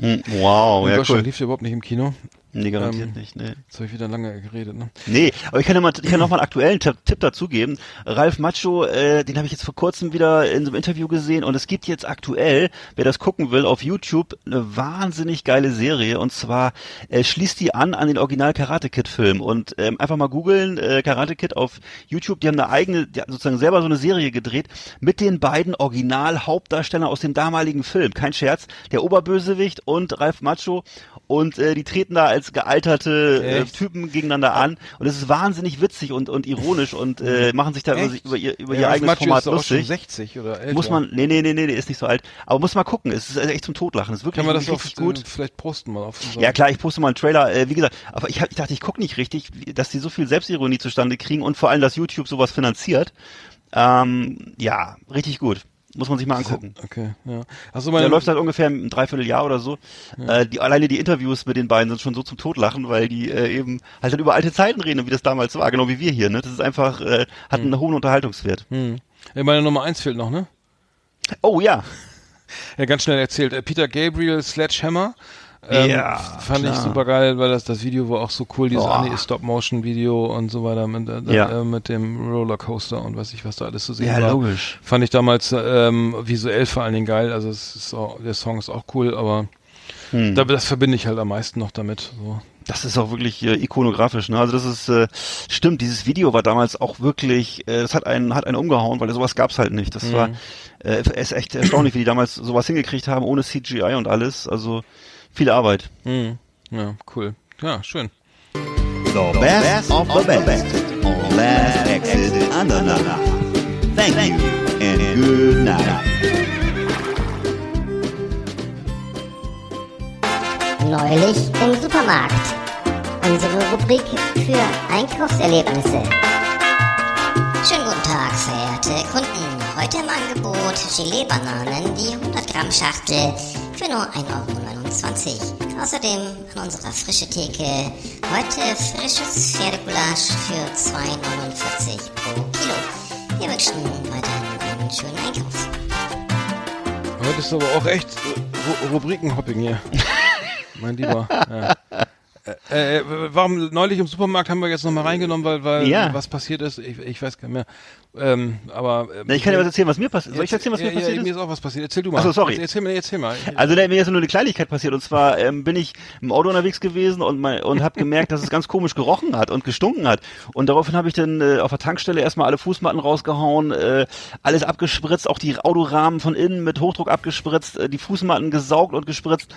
Hm, Wow, in ja, Deutschland cool. lief der überhaupt nicht im Kino. Nee, garantiert Ähm, nicht, nee. Jetzt habe ich wieder lange geredet, ne? Nee, aber ich kann ja mal, ich kann noch mal einen aktuellen Tipp, Tipp dazu geben. Ralf Macho, äh, den habe ich jetzt vor kurzem wieder in so einem Interview gesehen und es gibt jetzt aktuell, wer das gucken will, auf YouTube eine wahnsinnig geile Serie und zwar äh, schließt die an an den Original Karate Kid Film und ähm, einfach mal googeln äh, Karate Kid auf YouTube. Die haben eine eigene, die haben sozusagen selber so eine Serie gedreht mit den beiden Original Hauptdarstellern aus dem damaligen Film. Kein Scherz, der Oberbösewicht und Ralf Macho und äh, die treten da als gealterte äh? Typen gegeneinander an und es ist wahnsinnig witzig und, und ironisch und äh, machen sich da über, Echt? über ihr, über Ja, ihr eigenes Format ist doch auch schon lustig. 60 oder älter. Muss man, nee, nee, nee, nee, der ist nicht so alt. Aber muss mal gucken, es ist echt zum Totlachen. Es ist wirklich, Kann man das wirklich auf, richtig gut. äh, vielleicht posten mal auf Ja klar, ich poste mal einen Trailer. Äh, wie gesagt, aber ich, hab, ich dachte, ich gucke nicht richtig, dass die so viel Selbstironie zustande kriegen und vor allem, dass YouTube sowas finanziert. Ähm, ja, richtig gut. Muss man sich mal angucken. Okay, ja. Der meine, läuft seit ungefähr ein Dreivierteljahr oder so. Äh, die, alleine die Interviews mit den beiden sind schon so zum Totlachen, weil die äh, eben halt dann über alte Zeiten reden und wie das damals war, genau wie wir hier. Ne? Das ist einfach, äh, hat einen hohen Unterhaltungswert. hm. ja, meine Nummer eins fehlt noch, ne? Oh ja. Ja, ganz schnell erzählt. Äh, Peter Gabriel Sledgehammer. Ähm, Ja, fand ich klar. super geil, weil das das Video war auch so cool, dieses Boah. Anime Stop Motion Video und so weiter mit, äh, Ja. äh, mit dem Rollercoaster und weiß ich was da alles zu sehen Ja, war. logisch. Fand ich damals ähm, visuell vor allen Dingen geil. Also es auch, der Song ist auch cool, aber Hm. da, das verbinde ich halt am meisten noch damit. So. Das ist auch wirklich äh, ikonografisch, ne? Also das ist äh, stimmt. Dieses Video war damals auch wirklich, äh, das hat einen hat einen umgehauen, weil sowas gab's halt nicht. Das war äh, ist echt erstaunlich, wie die damals sowas hingekriegt haben ohne CGI und alles. Also viel Arbeit. Hm. Ja, cool. Ja, schön. The best of the best on Last Exit Andernach. Thank you and good night. Neulich im Supermarkt. Unsere Rubrik für Einkaufserlebnisse. Schönen guten Tag, verehrte Kunden. Heute im Angebot Gelee-Bananen, die 100 Gramm Schachtel für nur 1,29 Euro. Außerdem an unserer frische Theke heute frisches Pferdegulasch für 2,49 pro Kilo. Wir wünschen weiterhin einen schönen Einkauf. Heute ist aber auch echt äh, Ru Rubrikenhopping hier. mein Lieber. Ja. Äh, äh, warum neulich im Supermarkt haben wir jetzt nochmal reingenommen, weil, weil Ja. was passiert ist? Ich, ich weiß gar nicht mehr. Ähm, aber ähm, ich kann dir was erzählen, was mir passiert. Soll ich erzählen, was ja, mir passiert ja, ist? Mir ist auch was passiert. Erzähl du mal. Ach so, sorry. Erzähl mir, erzähl mal. Also ne, mir ist nur eine Kleinigkeit passiert und zwar ähm, bin ich im Auto unterwegs gewesen und mein, und habe gemerkt, dass es ganz komisch gerochen hat und gestunken hat und daraufhin habe ich dann äh, auf der Tankstelle erstmal alle Fußmatten rausgehauen, äh, alles abgespritzt, auch die Autorahmen von innen mit Hochdruck abgespritzt, äh, die Fußmatten gesaugt und gespritzt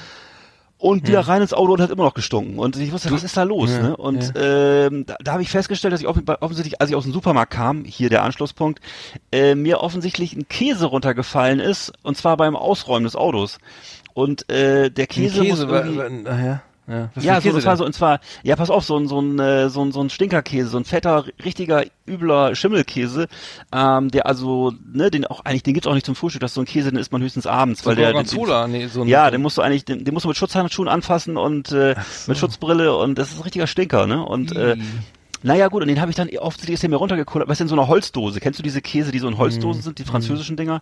und wieder rein ins Auto und hat immer noch gestunken. Und ich wusste, was ist da los? Ja, ne? Und ähm, da, da habe ich festgestellt, dass ich offen- offensichtlich, als ich aus dem Supermarkt kam, hier der Anschlusspunkt, äh, mir offensichtlich ein Käse runtergefallen ist, und zwar beim Ausräumen des Autos. Und äh, der Käse, Käse, muss war, irgendwie, war, ja. Ja, ja, so, das war so, und zwar, ja, pass auf, so ein, so ein, äh, so ein, so ein Stinkerkäse, so ein fetter, richtiger, übler Schimmelkäse, ähm, der also, ne, den auch eigentlich, den gibt's auch nicht zum Frühstück, das ist so ein Käse, den isst man höchstens abends, So weil der, Gorgonzola, nee, so ein, ja, den musst du eigentlich, den, den musst du mit Schutzhandschuhen anfassen und äh, so. mit Schutzbrille und das ist ein richtiger Stinker, ne? Und äh, naja gut, und den habe ich dann offensichtlich ist der mir runtergekullert, weißt du, in so einer Holzdose. Kennst du diese Käse, die so in Holzdosen sind, die französischen Dinger?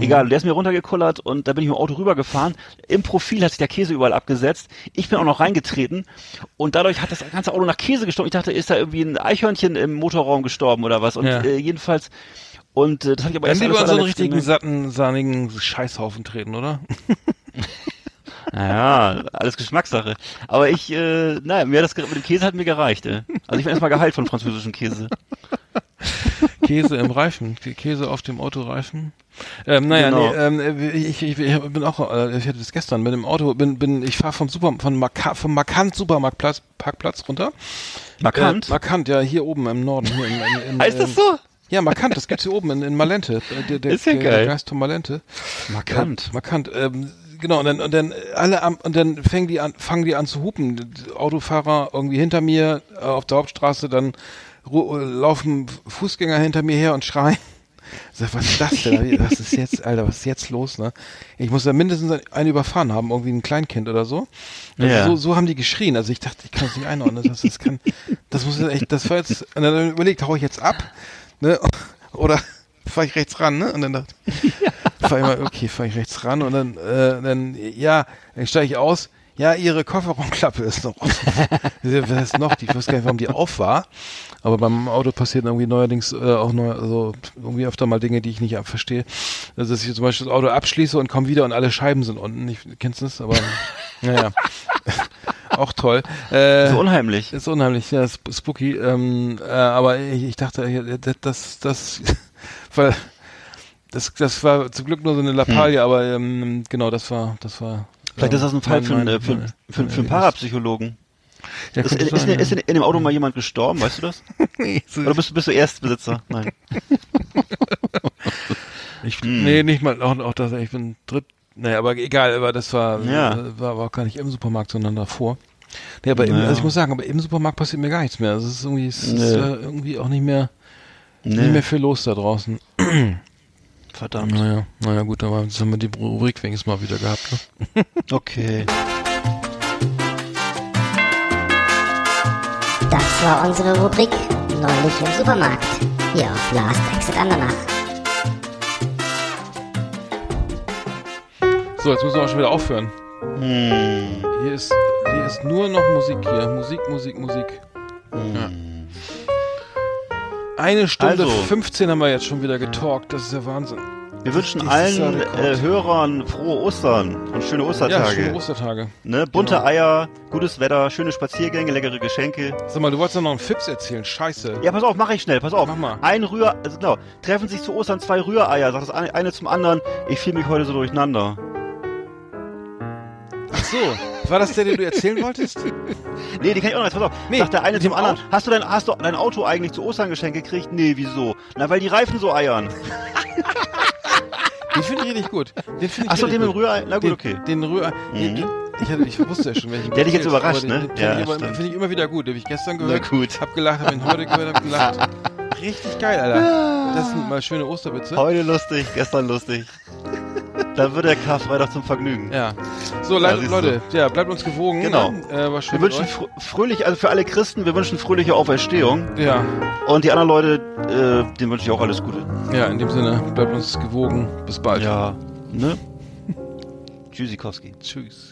Egal, der ist mir runtergekullert und da bin ich mit dem Auto rübergefahren. Im Profil hat sich der Käse überall abgesetzt. Ich bin auch noch reingetreten und dadurch hat das ganze Auto nach Käse gestunken. Ich dachte, ist da irgendwie ein Eichhörnchen im Motorraum gestorben oder was? Und Ja. äh, jedenfalls und äh, das habe ich aber Dann erst lieber an so einen richtigen, satten, sahnigen Scheißhaufen treten, oder? Ja, alles Geschmackssache. Aber ich, äh, naja, mir hat das mit dem Käse hat mir gereicht. Äh. Also ich bin erstmal geheilt von französischem Käse. Käse im Reifen, Käse auf dem Autoreifen. Ähm, naja, Genau. nee, ähm, ich, ich, ich bin auch, äh, ich hatte das gestern mit dem Auto, bin, bin, ich fahre vom Super, von Marka, vom Markant Supermarktplatz, Parkplatz runter. Markant? Äh, markant, ja, hier oben im Norden. Hier in, in, in, heißt das ähm, so? Ja, markant, das gibt's hier oben in, in Malente. Äh, Der, der, Ist ja der, geil. Der Geist von Malente. Markant. Äh, markant. Ähm, genau, und dann, und dann alle am, und dann fangen die an, fangen die an zu hupen. Die Autofahrer irgendwie hinter mir äh, auf der Hauptstraße, dann äh, laufen Fußgänger hinter mir her und schreien. Ich sag, was ist das denn? Was ist jetzt, Alter, was ist jetzt los, ne? Ich muss da mindestens einen überfahren haben, irgendwie ein Kleinkind oder so. Also Ja. so, so haben die geschrien. Also ich dachte, ich kann es nicht einordnen. Das, das kann, das muss jetzt echt, das war jetzt, und dann überlegt, hau ich jetzt ab, ne? Oder fahre ich rechts ran, ne? Und dann dachte ich, fahr ich mal, okay, fahre ich rechts ran und dann, äh, dann, ja, dann steige ich aus. Ja, ihre Kofferraumklappe ist noch offen. Was ist noch? Ich weiß gar nicht, warum die auf war. Aber beim Auto passieren irgendwie neuerdings äh, auch neu, also irgendwie öfter mal Dinge, die ich nicht verstehe. Also, dass ich zum Beispiel das Auto abschließe und komme wieder und alle Scheiben sind unten. Ich, kennst du das? Aber naja. auch toll. Äh, So unheimlich. ist unheimlich, ja, sp- spooky. Ähm, äh, aber ich, ich dachte, das, das, das, weil das, das war zum Glück nur so eine Lappalie, aber ähm, genau, das war, das war. Vielleicht ähm, ist das ein Fall mein- für, einen, äh, für, mein- für, für einen Parapsychologen. Ja, Ist, ist, sein, ist, ja. in, in dem Auto mal jemand gestorben, weißt du das? Nee, so- Oder bist, du- bist du Erstbesitzer? Nein. Ich, Hm. Nee, nicht mal, auch, auch das, ich bin dritt, naja, aber egal, aber das war, Ja. äh, war, war auch gar nicht im Supermarkt, sondern davor. Nee, aber im, Naja. also ich muss sagen, aber im Supermarkt passiert mir gar nichts mehr. Also es ist irgendwie, es ist Nee. äh, irgendwie auch nicht mehr, nicht Nee, mehr viel los da draußen. verdammt. Naja, naja, gut, aber jetzt haben wir die Rubrik wenigstens mal wieder gehabt, ne? Okay. Das war unsere Rubrik Neulich im Supermarkt. Hier auf Last Exit Andernach. So, jetzt müssen wir auch schon wieder aufhören. Hm. Hier ist, hier ist nur noch Musik hier. Musik, Musik, Musik. Ja. Eine Stunde Also. 15 haben wir jetzt schon wieder getalkt. Das ist ja Wahnsinn. Wir wünschen ja allen äh, Hörern frohe Ostern und schöne Ja, Ostertage. schöne Ostertage. ne? Bunte Genau. Eier, gutes Wetter, schöne Spaziergänge, leckere Geschenke. Sag mal, du wolltest doch noch einen Fips erzählen. Scheiße. Ja, pass auf, mach ich schnell, pass auf. Mach mal. Ein Rühr, also genau, treffen sich zu Ostern zwei Rühreier, sagt das eine, eine zum anderen, ich fühle mich heute so durcheinander. Ach so. War das der, den du erzählen wolltest? Nee, die kann ich auch noch, jetzt pass auf. Nee, sagt der eine zum dem anderen, Auto? hast du dein, hast du dein Auto eigentlich zu Ostern geschenkt gekriegt? Nee, wieso? Na, weil die Reifen so eiern. Den finde ich richtig gut. Den finde ich Achso, den mit dem. Rührei, na gut, den, okay. Den Rührei. Mhm. den, ich, hatte, ich wusste ja schon, welchen. Der hat dich jetzt überrascht, ne? Den, Ja, finde ich immer wieder gut. Den habe ich gestern Na gehört. gut. Hab gelacht, hab ihn heute gehört, hab gelacht. Richtig geil, Alter. Das sind mal schöne Osterwitze. Heute lustig, gestern lustig. Dann wird der Karfreitag zum Vergnügen. Ja. So, Ja, Leute, ja, bleibt uns gewogen. Genau. Äh, Wir wünschen fr fröhlich, also für alle Christen, wir wünschen fröhliche Auferstehung. Ja, Und die anderen Leute, äh, denen wünsche ich auch alles Gute. ja, in dem Sinne, bleibt uns gewogen. Bis bald. Ja. Ne? Tschüssikowski. Tschüss.